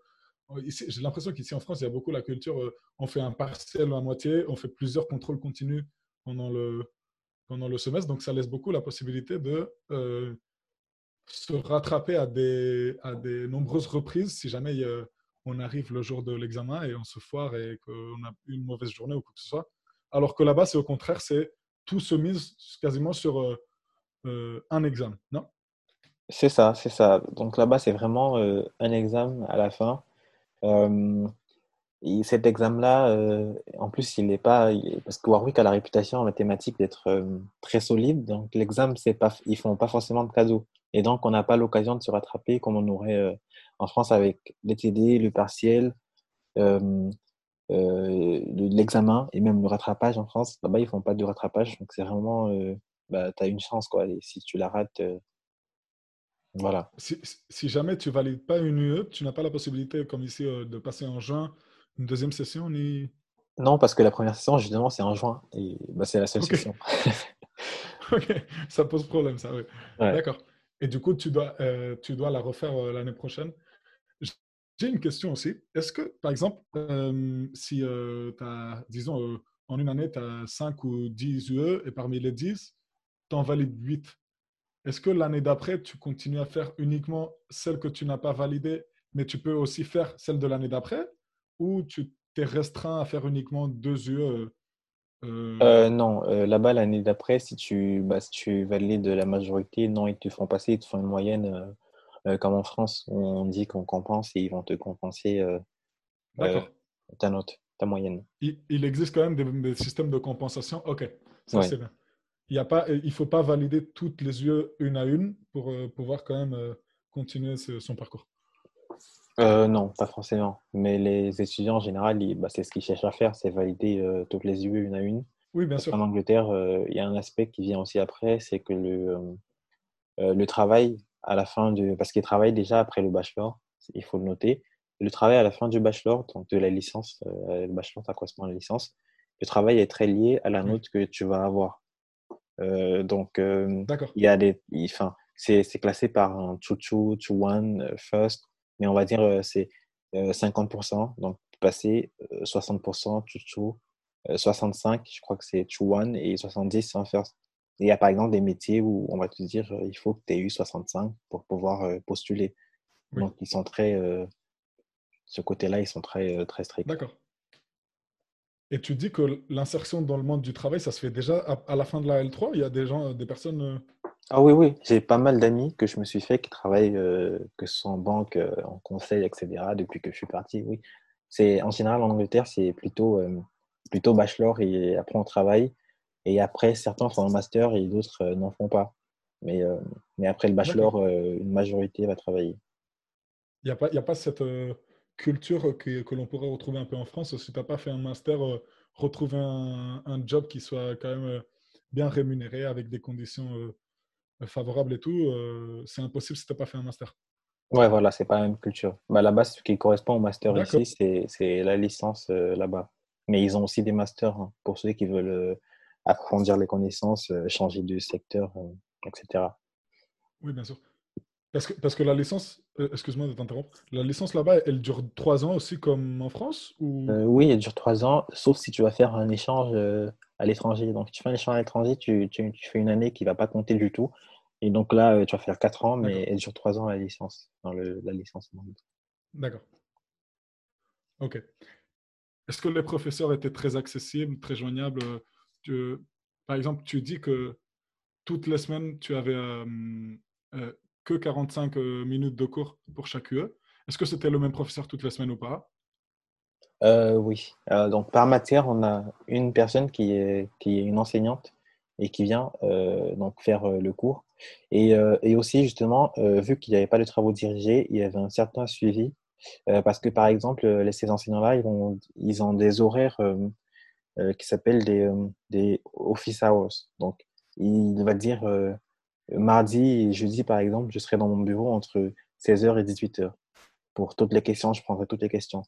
j'ai l'impression qu'ici en France, il y a beaucoup la culture, euh, on fait un partiel à moitié, on fait plusieurs contrôles continus pendant le, pendant le semestre. Donc, ça laisse beaucoup la possibilité de euh, se rattraper à des, à des nombreuses reprises si jamais on arrive le jour de l'examen et on se foire et qu'on a une mauvaise journée ou quoi que ce soit. Alors que là-bas, c'est au contraire, c'est tout se mise quasiment sur euh, euh, un examen, non? C'est ça, c'est ça. Donc là-bas, c'est vraiment euh, un examen à la fin. Et cet examen-là, en plus, il n'est pas. parce que Warwick a la réputation en mathématiques d'être très solide. Donc l'examen, c'est pas, ils font pas forcément de cadeaux. Et donc, on n'a pas l'occasion de se rattraper comme on aurait en France avec les le partiel, euh, l'examen et même le rattrapage en France. Là-bas, ils font pas de rattrapage. Donc, c'est vraiment, euh, bah, tu as une chance. Quoi. Et si tu la rates, euh, voilà. Si, si, jamais tu valides pas une UE, tu n'as pas la possibilité, comme ici, de passer en juin une deuxième session ni... Non, parce que la première session, justement, c'est en juin. Et bah, c'est la seule session. ok, ça pose problème, ça, oui. D'accord. Et du coup, tu dois, tu dois la refaire l'année prochaine. J'ai une question aussi. Est-ce que, par exemple, euh, si euh, tu as, disons, euh, en une année, tu as 5 ou 10 UE et parmi les 10, tu en valides 8, est-ce que l'année d'après, tu continues à faire uniquement celle que tu n'as pas validée, mais tu peux aussi faire celle de l'année d'après? Ou tu t'es restreint à faire uniquement 2 UE non, là-bas, l'année d'après, si, tu, bah, si tu valides la majorité, non, ils te font passer, ils te font une moyenne euh, comme en France, on dit qu'on compense et ils vont te compenser euh, euh, ta note, ta moyenne. Il, existe quand même des, systèmes de compensation. Ok, ça c'est bien. Il ne faut pas valider toutes les yeux une à une pour pouvoir quand même continuer son parcours. Non, pas forcément. Mais les étudiants en général, bah, c'est ce qu'ils cherchent à faire, c'est valider toutes les yeux une à une. Oui, bien sûr. En Angleterre, il y a un aspect qui vient aussi après, c'est que le, le travail à la fin du. Parce qu'il travaille déjà après le bachelor, il faut le noter. Le travail à la fin du bachelor, donc de la licence, euh, le bachelor, ça correspond à la licence, le travail est très lié à la note que tu vas avoir. Euh, donc, euh, il y a des. Enfin, c'est classé par un 2-2, 2-1, first, mais on va dire c'est 50%, donc passer 60%, 2-2, 65, je crois que c'est 2-1 et 70 en first. Il y a par exemple des métiers où on va te dire euh, il faut que tu aies eu 65 pour pouvoir euh, postuler. Donc, ils sont très. Euh, ce côté-là, ils sont très, très stricts. D'accord. Et tu dis que l'insertion dans le monde du travail, ça se fait déjà à, la fin de la L3 Il y a des gens, des personnes. Ah oui, oui. J'ai pas mal d'amis que je me suis fait qui travaillent, que ce soit en banque, en conseil, etc., depuis que je suis parti. Oui. C'est, en général, en Angleterre, c'est plutôt, plutôt bachelor et après on travaille. Et après, certains font un master et d'autres euh, n'en font pas. Mais, euh, mais après le bachelor, euh, une majorité va travailler. Il n'y a, pas, a pas cette culture que, que l'on pourrait retrouver un peu en France? Si tu n'as pas fait un master, retrouver un, un, job qui soit quand même bien rémunéré avec des conditions favorables et tout, c'est impossible si tu n'as pas fait un master. Ouais, voilà, c'est pas la même culture. Bah, là-bas, ce qui correspond au master ici, c'est la licence là-bas. Mais ils ont aussi des masters hein, pour ceux qui veulent approfondir les connaissances, euh, changer de secteur, euh, etc. Oui, bien sûr. Parce que, parce que la licence, euh, excuse-moi de t'interrompre, la licence là-bas, elle dure trois ans aussi comme en France ou... Oui, elle dure trois ans, sauf si tu vas faire un échange à l'étranger. Donc, tu fais un échange à l'étranger, tu, tu, fais une année qui ne va pas compter du tout. Et donc là, tu vas faire quatre ans, mais elle dure trois ans la licence, dans le, la licence. D'accord. Ok. Est-ce que les professeurs étaient très accessibles, très joignables? Par exemple, tu dis que toutes les semaines, tu avais euh, euh, que 45 euh, minutes de cours pour chaque UE. Est-ce que c'était le même professeur toutes les semaines ou pas? Oui. donc, par matière, on a une personne qui est, qui est une enseignante et qui vient donc faire le cours. Et, aussi, justement, vu qu'il n'y avait pas de travaux dirigés, il y avait un certain suivi. parce que, par exemple, ces enseignants-là, ils, ont des horaires euh, qui s'appelle des, euh, des office hours. Donc, il va dire euh, mardi et jeudi, par exemple, je serai dans mon bureau entre 16h et 18h. Pour toutes les questions, je prendrai toutes les questions.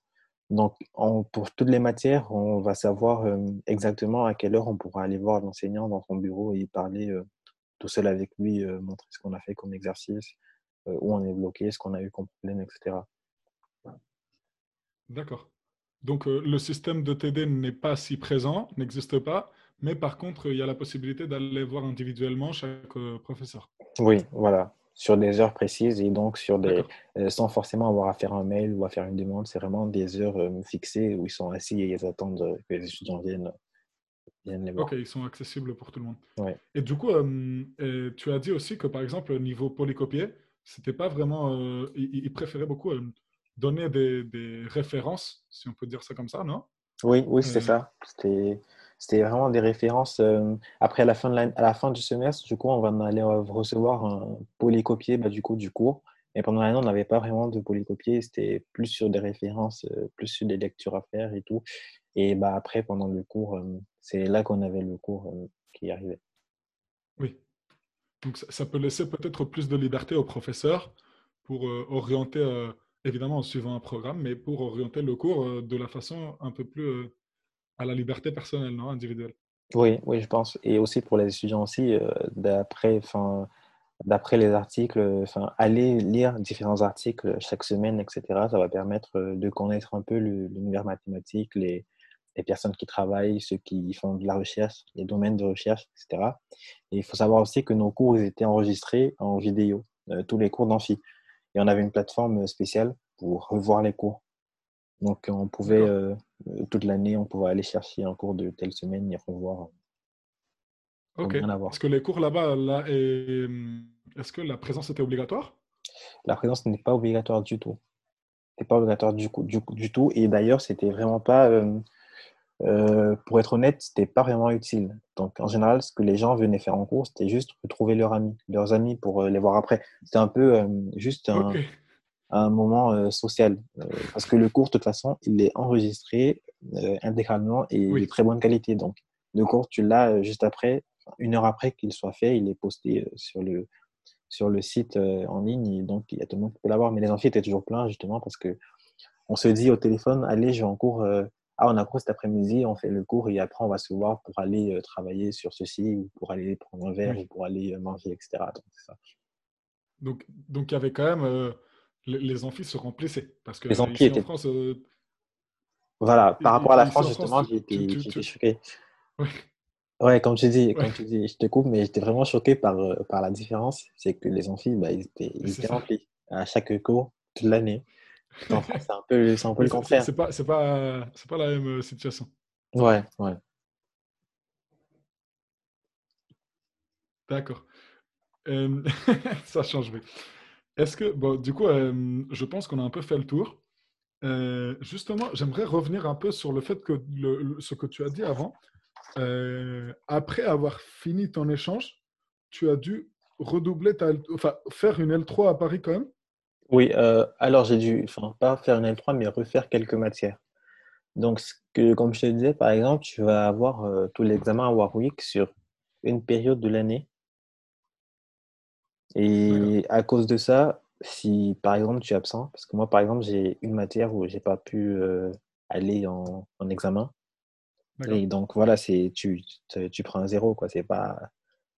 Donc, pour toutes les matières, on va savoir exactement à quelle heure on pourra aller voir l'enseignant dans son bureau et parler tout seul avec lui, montrer ce qu'on a fait comme exercice, où on est bloqué, ce qu'on a eu comme problème, etc. D'accord. Donc euh, le système de TD n'est pas si présent, n'existe pas, mais par contre, il y a la possibilité d'aller voir individuellement chaque euh, professeur. Oui, voilà. Sur des heures précises et donc sur des, sans forcément avoir à faire un mail ou à faire une demande. C'est vraiment des heures fixées où ils sont assis et ils attendent que les étudiants viennent. viennent les voir. Ok, ils sont accessibles pour tout le monde. Et du coup, tu as dit aussi que par exemple, au niveau polycopier, c'était pas vraiment. ils, préféraient beaucoup donner des, des, références, si on peut dire ça comme ça, non? Oui, oui, c'est ça. C'était c'était vraiment des références. Euh, après, à la, fin à la fin du semestre, du coup, on va aller recevoir un polycopier bah, du, coup, du cours. Et pendant l'année, on n'avait pas vraiment de polycopier. C'était plus sur des références, euh, plus sur des lectures à faire et tout. Et bah, après, pendant le cours, euh, c'est là qu'on avait le cours qui arrivait. Oui. Donc, ça, peut laisser peut-être plus de liberté aux professeurs pour orienter, évidemment en suivant un programme, mais pour orienter le cours de la façon un peu plus à la liberté personnelle, non, individuelle? Oui, oui, je pense. Et aussi pour les étudiants aussi, euh, d'après, les articles, aller lire différents articles chaque semaine, etc. Ça va permettre euh, de connaître un peu l'univers mathématique, les, les personnes qui travaillent, ceux qui font de la recherche, les domaines de recherche, etc. Et il faut savoir aussi que nos cours ils étaient enregistrés en vidéo, euh, tous les cours d'amphi. Et on avait une plateforme spéciale pour revoir les cours. Donc, on pouvait, euh, toute l'année, on pouvait aller chercher un cours de telle semaine et revoir. Ok. Est-ce que les cours là-bas, là, est-ce que la présence était obligatoire? La présence n'est pas obligatoire du tout. n'est pas obligatoire du, coup, du, du tout. Et d'ailleurs, c'était vraiment pas. Euh, euh, pour être honnête, c'était pas vraiment utile. Donc, en général, ce que les gens venaient faire en cours, c'était juste retrouver leurs amis, leurs amis pour les voir après. C'était un peu juste un, un moment euh, social. Euh, parce que le cours, de toute façon, il est enregistré euh, intégralement et de très bonne qualité. Donc, le cours, tu l'as juste après, une heure après qu'il soit fait, il est posté sur le, sur le site en ligne. Et donc, il y a tout le monde qui peut l'avoir. Mais les amphis étaient toujours pleins, justement, parce que on se dit au téléphone, allez, j'ai en cours. ah, on a cours cet après-midi, on fait le cours et après on va se voir pour aller travailler sur ceci ou pour aller prendre un verre ou pour aller manger, etc. Donc, ça. Donc, donc il y avait quand même les, amphis se remplissaient. Parce que les amphis étaient... en France, euh, voilà, par rapport à la France, justement, été, choqué. Oui. Ouais, comme tu dis, comme tu dis, je te coupe, mais j'étais vraiment choqué par, euh, par la différence. C'est que les amphis, bah, ils étaient, ils étaient remplis à chaque cours toute l'année. En France, c'est un peu, un peu le contraire. C'est pas, pas, pas la même euh, situation. Ouais, ouais. D'accord. ça change, oui. Est-ce que, bon, du coup, euh, je pense qu'on a un peu fait le tour. Euh, justement, j'aimerais revenir un peu sur le fait que ce que tu as dit avant. Euh, après avoir fini ton échange, tu as dû redoubler ta, enfin, faire une L3 à Paris quand même Oui, alors j'ai dû, enfin, pas faire une L3, mais refaire quelques matières. Donc, comme je te disais, par exemple, tu vas avoir tout l'examen à Warwick sur une période de l'année et à cause de ça, si par exemple tu es absent, parce que moi par exemple j'ai une matière où j'ai pas pu euh, aller en, en examen, et donc voilà, c'est tu, tu prends un zéro quoi. C'est pas,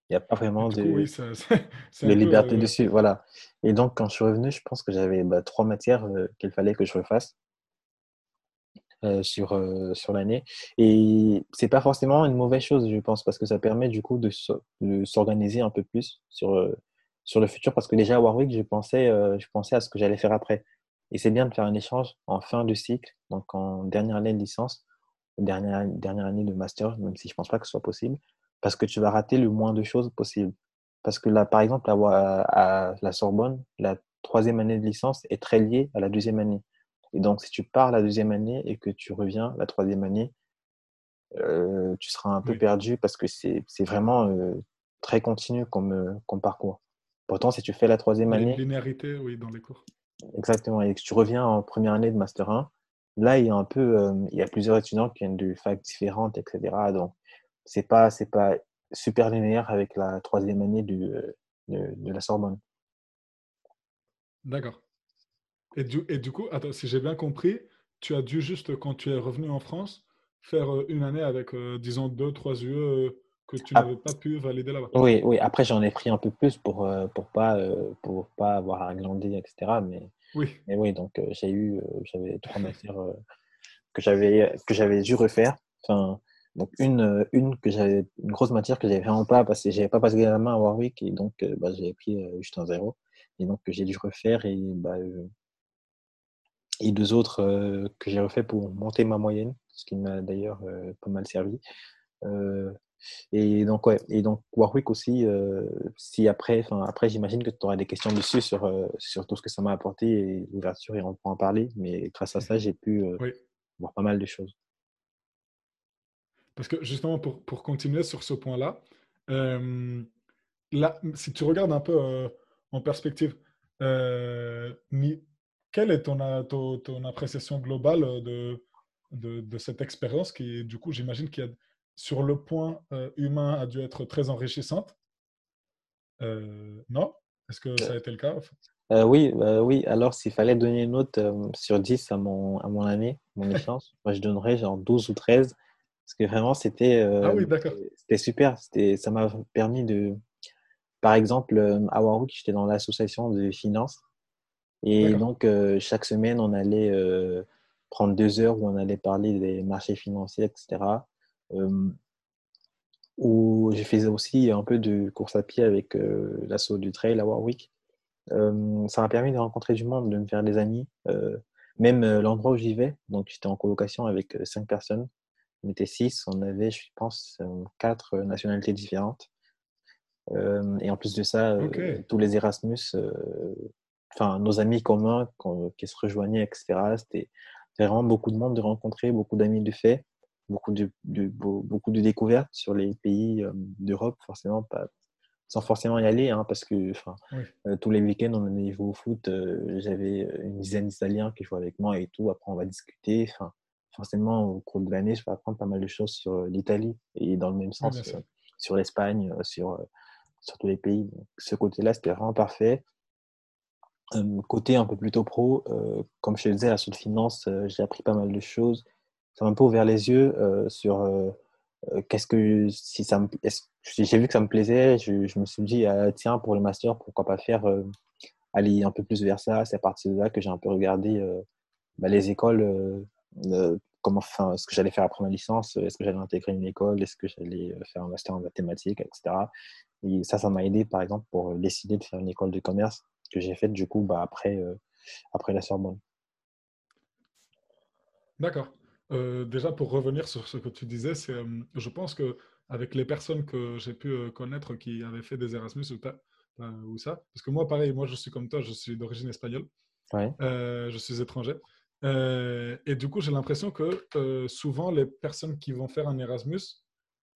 il n'y a pas vraiment de, de liberté euh, dessus, voilà. Et donc quand je suis revenu, je pense que j'avais bah, trois matières euh, qu'il fallait que je refasse. sur, sur l'année. Et c'est pas forcément une mauvaise chose, je pense, parce que ça permet du coup de, de s'organiser un peu plus sur, sur le futur parce que déjà à Warwick, je pensais, euh, je pensais à ce que j'allais faire après. Et c'est bien de faire un échange en fin de cycle, donc en dernière année de licence, dernière, dernière année de master, même si je ne pense pas que ce soit possible, parce que tu vas rater le moins de choses possible. Parce que là, par exemple, à, à la Sorbonne, la troisième année de licence est très liée à la deuxième année. Et donc, si tu pars la deuxième année et que tu reviens la troisième année, euh, tu seras un peu perdu parce que c'est vraiment euh, très continu comme, comme parcours. Pourtant, si tu fais la troisième année. Une linéarité, oui, dans les cours. Exactement. Et que tu reviens en première année de Master 1, là, il y a un peu. Euh, il y a plusieurs étudiants qui viennent de facs différentes, etc. Donc, c'est pas, c'est pas super linéaire avec la troisième année du, euh, de, la Sorbonne. D'accord. Et du, et du coup, attends, si j'ai bien compris, tu as dû juste, quand tu es revenu en France, faire euh, une année avec, disons, deux, trois UE que tu n'avais pas pu valider là-bas. Oui, oui. Après, j'en ai pris un peu plus pour euh, pour pas euh, pour pas avoir à glander, etc. Mais oui. Mais oui, donc euh, j'ai eu j'avais trois matières que j'avais que j'avais dû refaire. Enfin, donc une une que j'avais une grosse matière que j'avais vraiment pas parce que j'avais pas passé la main à Warwick et donc bah, j'avais pris juste un zéro. et donc que j'ai dû refaire et, bah, et deux autres que j'ai refait pour monter ma moyenne, ce qui m'a d'ailleurs pas mal servi. Et donc, ouais, et donc Warwick aussi, si après, après j'imagine que tu auras des questions dessus sur, sur tout ce que ça m'a apporté et l'ouverture et on pourra en parler. Mais grâce à ça, j'ai pu voir pas mal de choses. Parce que justement, pour, pour continuer sur ce point-là, là, si tu regardes un peu en perspective, quelle est ton, ton, ton, appréciation globale de, de, de cette expérience qui, du coup, j'imagine qu'il y a sur le point humain a dû être très enrichissante. non? Est-ce que ça a été le cas oui, bah oui, alors s'il fallait donner une note sur 10 à mon, à mon année, mon échange, moi je donnerais genre 12 ou 13. Parce que vraiment, c'était ah oui, c'était super. Ça m'a permis de. Par exemple, à Warwick, j'étais dans l'association de finances. Et donc, chaque semaine, on allait prendre deux heures où on allait parler des marchés financiers, etc où je faisais aussi un peu de course à pied avec l'assaut du trail à Warwick. ça m'a permis de rencontrer du monde, de me faire des amis. même l'endroit où j'y vais, donc j'étais en colocation avec cinq personnes. On était six, on avait, je pense, quatre nationalités différentes. et en plus de ça, tous les Erasmus, enfin nos amis communs qui se rejoignaient, etc. C'était vraiment beaucoup de monde de rencontrer, beaucoup d'amis de fait beaucoup de, beaucoup de découvertes sur les pays euh, d'Europe, forcément, pas, sans forcément y aller, hein, parce que euh, tous les week-ends, on allait jouer au foot. Euh, j'avais une dizaine d'Italiens qui jouaient avec moi et tout. Après, on va discuter. Enfin, forcément, au cours de l'année, je vais apprendre pas mal de choses sur l'Italie et dans le même sens, sur l'Espagne, sur, sur tous les pays. ce côté-là, c'était vraiment parfait. côté un peu plutôt pro, comme je te disais, à la de finance, j'ai appris pas mal de choses ça m'a un peu ouvert les yeux euh, sur euh, euh, qu'est-ce que si ça me j'ai vu que ça me plaisait je, me suis dit ah, tiens pour le master pourquoi pas faire aller un peu plus vers ça c'est à partir de là que j'ai un peu regardé bah, les écoles comment enfin ce que j'allais faire après ma licence est-ce que j'allais intégrer une école est-ce que j'allais faire un master en mathématiques etc et ça ça m'a aidé par exemple pour décider de faire une école de commerce que j'ai faite du coup bah, après après la Sorbonne. D'accord euh, déjà, pour revenir sur ce que tu disais, c'est, euh, je pense que avec les personnes que j'ai pu euh, connaître qui avaient fait des Erasmus ou, ou, ça, parce que moi, pareil, moi, je suis comme toi, je suis d'origine espagnole, je suis étranger. et du coup, j'ai l'impression que souvent, les personnes qui vont faire un Erasmus,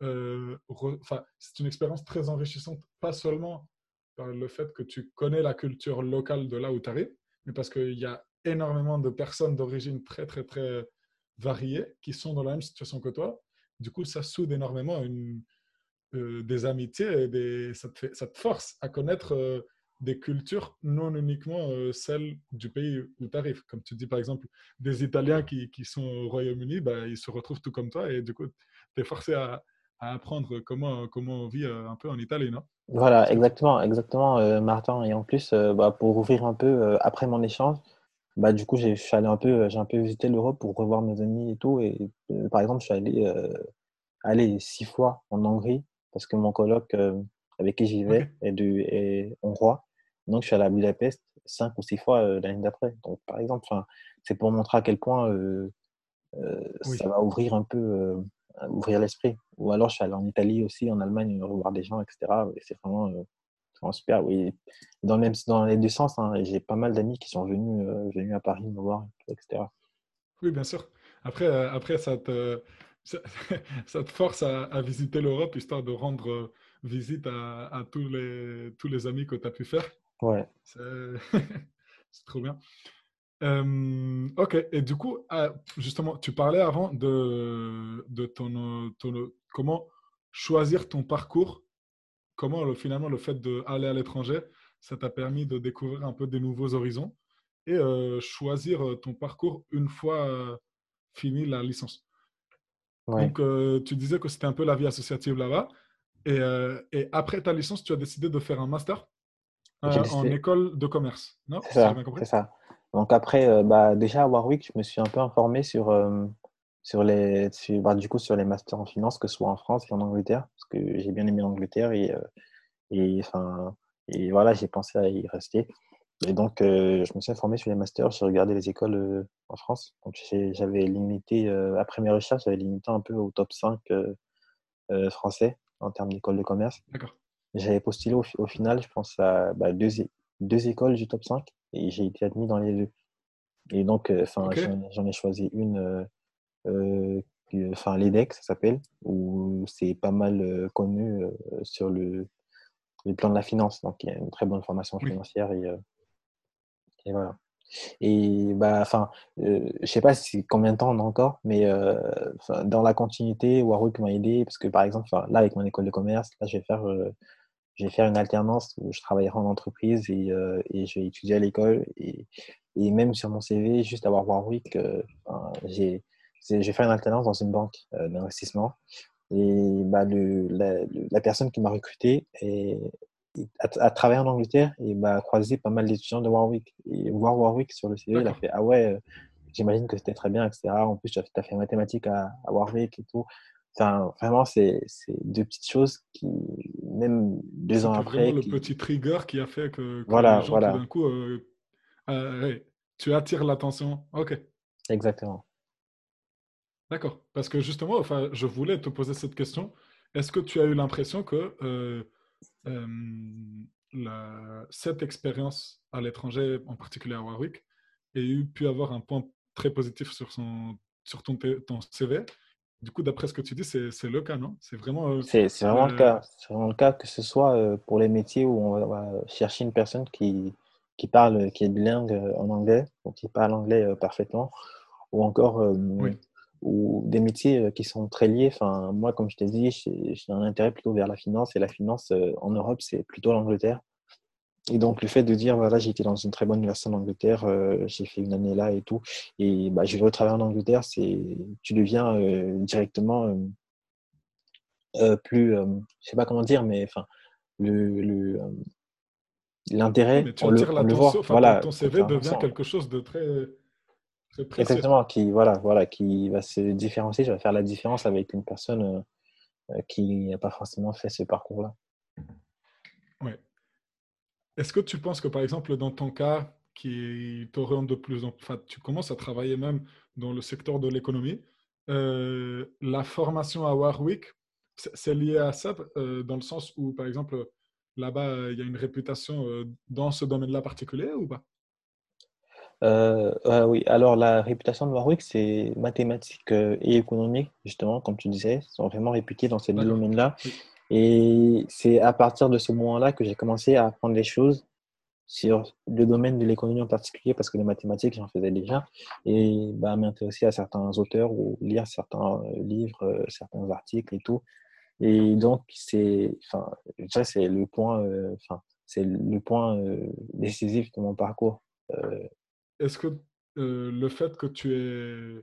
c'est une expérience très enrichissante, pas seulement par le fait que tu connais la culture locale de là où tu arrives, mais parce qu'il y a énormément de personnes d'origine très, très, très variés qui sont dans la même situation que toi. Du coup, ça soude énormément euh, des amitiés et ça, te force à connaître euh, des cultures non uniquement euh, celles du pays où tu arrives. Comme tu dis, par exemple, des Italiens qui, qui sont au Royaume-Uni, bah, ils se retrouvent tout comme toi et du coup, tu es forcé à, apprendre comment, comment on vit un peu en Italie, non? Voilà, exactement, exactement, Martin. Et en plus, bah, pour ouvrir un peu, après mon échange, bah, du coup, j'ai, allé un peu, j'ai un peu visité l'Europe pour revoir mes amis et tout. Et euh, par exemple, je suis allé, euh, six fois en Hongrie parce que mon coloc euh, avec qui j'y vais est, du, est hongrois. Donc, je suis allé à Budapest cinq ou six fois l'année d'après. Donc, par exemple, c'est pour montrer à quel point ça va ouvrir un peu, ouvrir l'esprit. Ou alors, je suis allé en Italie aussi, en Allemagne, revoir des gens, etc. Et c'est vraiment super, oui. Dans, même, dans les deux sens, hein, j'ai pas mal d'amis qui sont venus, euh, venus à Paris me voir, etc. Oui, bien sûr. Après, euh, après ça, te, ça, te force à, visiter l'Europe, histoire de rendre euh, visite à, à, tous, les, tous les amis que tu as pu faire. Ouais. C'est trop bien. ok, et du coup, ah, justement, tu parlais avant de, de ton, ton, comment choisir ton parcours comment finalement le fait d'aller à l'étranger, ça t'a permis de découvrir un peu des nouveaux horizons et euh, choisir euh, ton parcours une fois euh, fini la licence. Donc, tu disais que c'était un peu la vie associative là-bas. Et, et, après ta licence, tu as décidé de faire un master en école de commerce. Non? C'est ça, ça, Donc après, bah, déjà à Warwick, je me suis un peu informé sur, sur les, bah, du coup, sur les masters en finance, que ce soit en France et en Angleterre, que j'ai bien aimé l'Angleterre et, euh, et, enfin, et voilà, j'ai pensé à y rester. Et donc, je me suis informé sur les masters, j'ai regardé les écoles en France. Donc, j'avais limité, après mes recherches, j'avais limité un peu au top 5 français en termes d'école de commerce. D'accord. J'avais postulé au, final, je pense, à bah, deux, deux écoles du top 5 et j'ai été admis dans les deux. Et donc, enfin, j'en ai choisi une, enfin, l'EDEC, ça s'appelle, où c'est pas mal connu sur le, le, plan de la finance. Donc, il y a une très bonne formation financière et, et voilà. Et bah, enfin, euh, je sais pas si combien de temps on a encore, mais euh, dans la continuité, Warwick m'a aidé parce que par exemple, là avec mon école de commerce, là je vais faire, euh, je vais faire une alternance où je travaillerai en entreprise et, et je vais étudier à l'école et, et, même sur mon CV, juste avoir Warwick, j'ai, je vais faire une alternance dans une banque d'investissement et bah, le, la, la personne qui m'a recruté est, à, travailler en Angleterre et m'a croisé pas mal d'étudiants de Warwick. Et voir Warwick sur le CV, il a fait Ah ouais, euh, j'imagine que c'était très bien, etc. En plus, tu as fait mathématiques à, Warwick et tout. Enfin, vraiment, c'est deux petites choses qui, même deux ans après. le petit trigger qui a fait que, voilà, voilà. d'un coup, euh, euh, tu attires l'attention. Ok. Exactement. D'accord. Parce que justement, enfin, je voulais te poser cette question. Est-ce que tu as eu l'impression que la, cette expérience à l'étranger, en particulier à Warwick, ait eu pu avoir un point très positif sur, son, sur ton, ton CV. Du coup, d'après ce que tu dis, c'est le cas, non? C'est vraiment, euh, c'est vraiment le cas. C'est vraiment le cas que ce soit euh, pour les métiers où on va chercher une personne qui, qui parle, qui est bilingue euh, en anglais, ou qui parle anglais parfaitement, ou encore oui ou des métiers euh, qui sont très liés. Enfin, moi, comme je t'ai dit, j'ai un intérêt plutôt vers la finance et la finance euh, en Europe, c'est plutôt l'Angleterre. Et donc, le fait de dire, voilà, j'ai été dans une très bonne université en Angleterre, euh, j'ai fait une année là et tout, et bah, je vais retravailler en Angleterre, c'est, tu deviens directement plus, je sais pas comment dire, mais enfin, le l'intérêt, on, le, on le voit. Voilà, ton CV devient quelque chose de très Exactement, qui, voilà, voilà, qui va se différencier, je vais faire la différence avec une personne euh, euh, qui n'a pas forcément fait ce parcours-là. Oui. Est-ce que tu penses que, par exemple, dans ton cas, qui t'oriente de plus en enfin, tu commences à travailler même dans le secteur de l'économie, euh, la formation à Warwick, c'est lié à ça, dans le sens où, par exemple, là-bas, il y a une réputation dans ce domaine-là particulier ou pas? Euh, oui, alors la réputation de Warwick, c'est mathématiques euh, et économique, justement, comme tu disais, sont vraiment réputés dans ces deux domaines-là. Et c'est à partir de ce moment-là que j'ai commencé à apprendre des choses sur le domaine de l'économie en particulier, parce que les mathématiques, j'en faisais déjà, et bah, m'intéresser à certains auteurs ou lire certains euh, livres, euh, certains articles et tout. Et donc, c'est, enfin, c'est le point, enfin, c'est le point décisif de mon parcours est-ce que le fait que tu es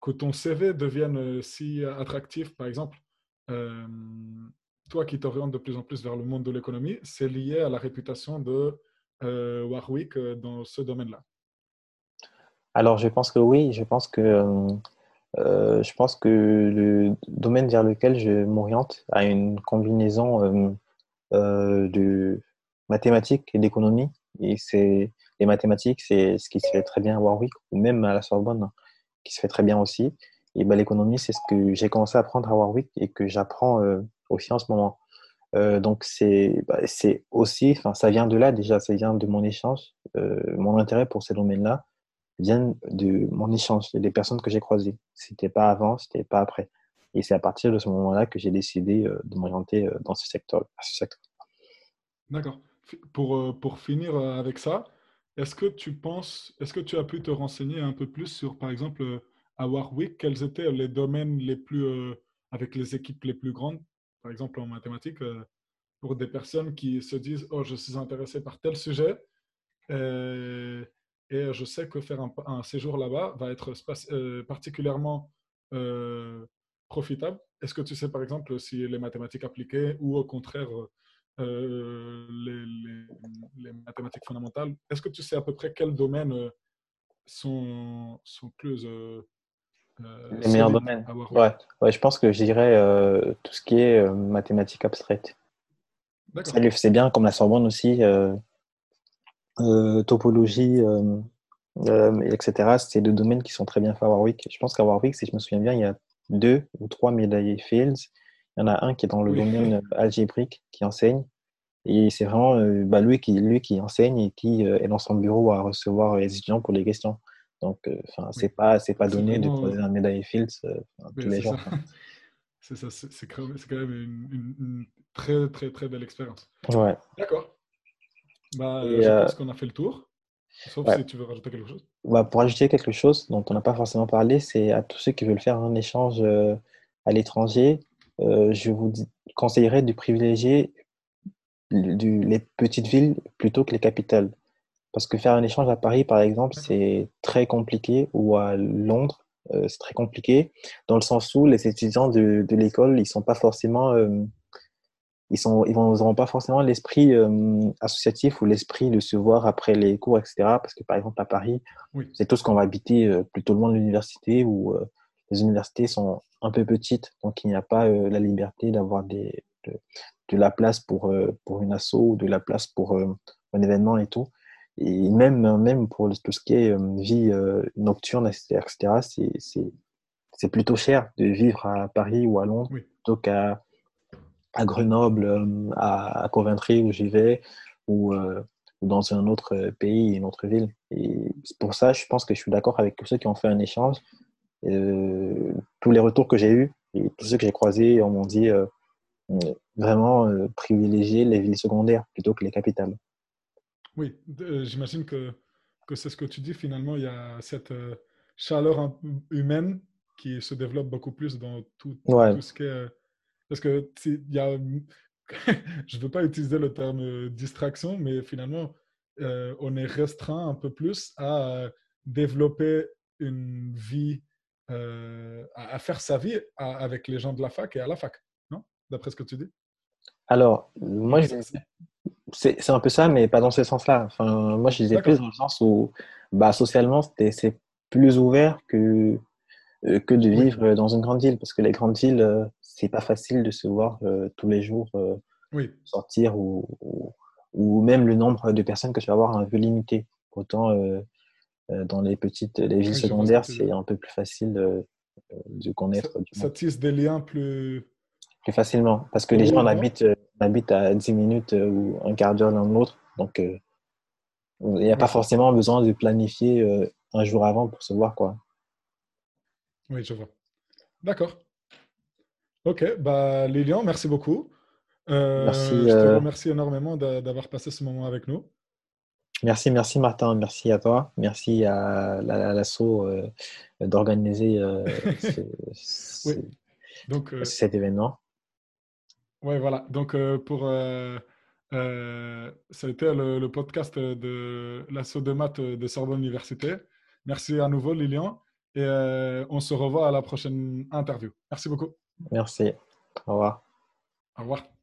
que ton CV devienne si attractif, par exemple, toi qui t'orientes de plus en plus vers le monde de l'économie, c'est lié à la réputation de Warwick dans ce domaine-là? Alors, je pense que oui. Je pense que, je pense que le domaine vers lequel je m'oriente a une combinaison de mathématiques et d'économie. Et c'est les mathématiques, c'est ce qui se fait très bien à Warwick ou même à la Sorbonne, qui se fait très bien aussi. Et ben, l'économie, c'est ce que j'ai commencé à apprendre à Warwick et que j'apprends euh, aussi en ce moment. Euh, donc c'est bah, aussi, ça vient de là déjà, ça vient de mon échange. Euh, mon intérêt pour ces domaines-là vient de mon échange, des personnes que j'ai croisées. C'était pas avant, c'était pas après. Et c'est à partir de ce moment-là que j'ai décidé de m'orienter dans ce secteur. Ce secteur. D'accord. Pour, pour finir avec ça, est-ce que tu penses, est-ce que tu as pu te renseigner un peu plus sur, par exemple, euh, à Warwick, quels étaient les domaines les plus, euh, avec les équipes les plus grandes, par exemple en mathématiques, euh, pour des personnes qui se disent, oh, je suis intéressé par tel sujet et je sais que faire un, séjour là-bas va être particulièrement profitable. Est-ce que tu sais, par exemple, si les mathématiques appliquées ou au contraire euh, les, mathématiques fondamentales. Est-ce que tu sais à peu près quels domaines euh, sont, sont plus. Euh, les meilleurs domaines ouais. ouais. je pense que je dirais tout ce qui est mathématiques abstraites. C'est bien comme la Sorbonne aussi. topologie, etc. C'est deux domaines qui sont très bien faits à Warwick. Je pense qu'à Warwick, si je me souviens bien, il y a deux ou trois médaillés Fields. Il y en a un qui est dans le domaine algébrique qui enseigne. Et c'est vraiment bah, lui, qui, lui qui enseigne et qui est dans son bureau à recevoir les étudiants pour les questions. Donc, enfin, c'est pas, c'est pas donné de poser un médaille Fields tous les jours. C'est ça, c'est quand même une, très, très, très belle expérience. Ouais. D'accord. Bah, je pense qu'on a fait le tour. Sauf si tu veux rajouter quelque chose. Bah, pour ajouter quelque chose dont on n'a pas forcément parlé, c'est à tous ceux qui veulent faire un échange à l'étranger, je vous conseillerais de privilégier du, les petites villes plutôt que les capitales. Parce que faire un échange à Paris, par exemple, c'est très compliqué, ou à Londres, euh, c'est très compliqué, dans le sens où les étudiants de, de l'école, ils sont pas forcément, euh, ils sont, ils n'auront pas forcément l'esprit euh, associatif ou l'esprit de se voir après les cours, etc. Parce que par exemple à Paris, c'est tout ce qu'on va habiter plutôt loin de l'université où les universités sont un peu petites, donc il n'y a pas la liberté d'avoir des, de, de, la place pour, pour une asso ou de la place pour un événement et tout. Et même, même pour tout ce qui est euh, vie euh, nocturne, etc., c'est plutôt cher de vivre à Paris ou à Londres plutôt qu'à à Grenoble, euh, à, Coventry où j'y vais, ou, dans un autre pays, une autre ville. Et pour ça, je pense que je suis d'accord avec tous ceux qui ont fait un échange. Tous les retours que j'ai eus et tous ceux que j'ai croisés m'ont dit vraiment privilégier les villes secondaires plutôt que les capitales. Oui, euh, j'imagine que, que c'est ce que tu dis. Finalement, il y a cette euh, chaleur humaine qui se développe beaucoup plus dans tout, tout ce qui est. Euh, parce que il y a. je ne veux pas utiliser le terme distraction, mais finalement, on est restreint un peu plus à développer une vie, à, faire sa vie avec les gens de la fac et à la fac, non D'après ce que tu dis? Alors, moi, je, c'est un peu ça, mais pas dans ce sens-là. Enfin, moi, je disais plus dans le sens où, bah, socialement, c'est plus ouvert que, euh, que de vivre dans une grande ville. Parce que les grandes villes, euh, c'est pas facile de se voir euh, tous les jours sortir ou, ou, même le nombre de personnes que tu vas avoir est un peu limité. Autant dans les petites les villes secondaires, c'est un peu plus facile de connaître. Ça, ça tisse des liens plus. Plus facilement. Parce que les gens habitent on habite à 10 minutes euh, ou un quart d'heure l'un de l'autre. Donc, euh, il n'y a pas forcément besoin de planifier euh, un jour avant pour se voir. Quoi. Oui, je vois. D'accord. Ok, bah, Lilian, merci beaucoup. merci, je te remercie énormément d'avoir passé ce moment avec nous. Merci, merci Martin, merci à toi, merci à l'assaut d'organiser cet événement. Oui, voilà. Donc, euh, pour. Euh, euh, ça a été le, podcast de l'assaut de maths de Sorbonne Université. Merci à nouveau, Lilian. Et on se revoit à la prochaine interview. Merci beaucoup. Merci. Au revoir. Au revoir.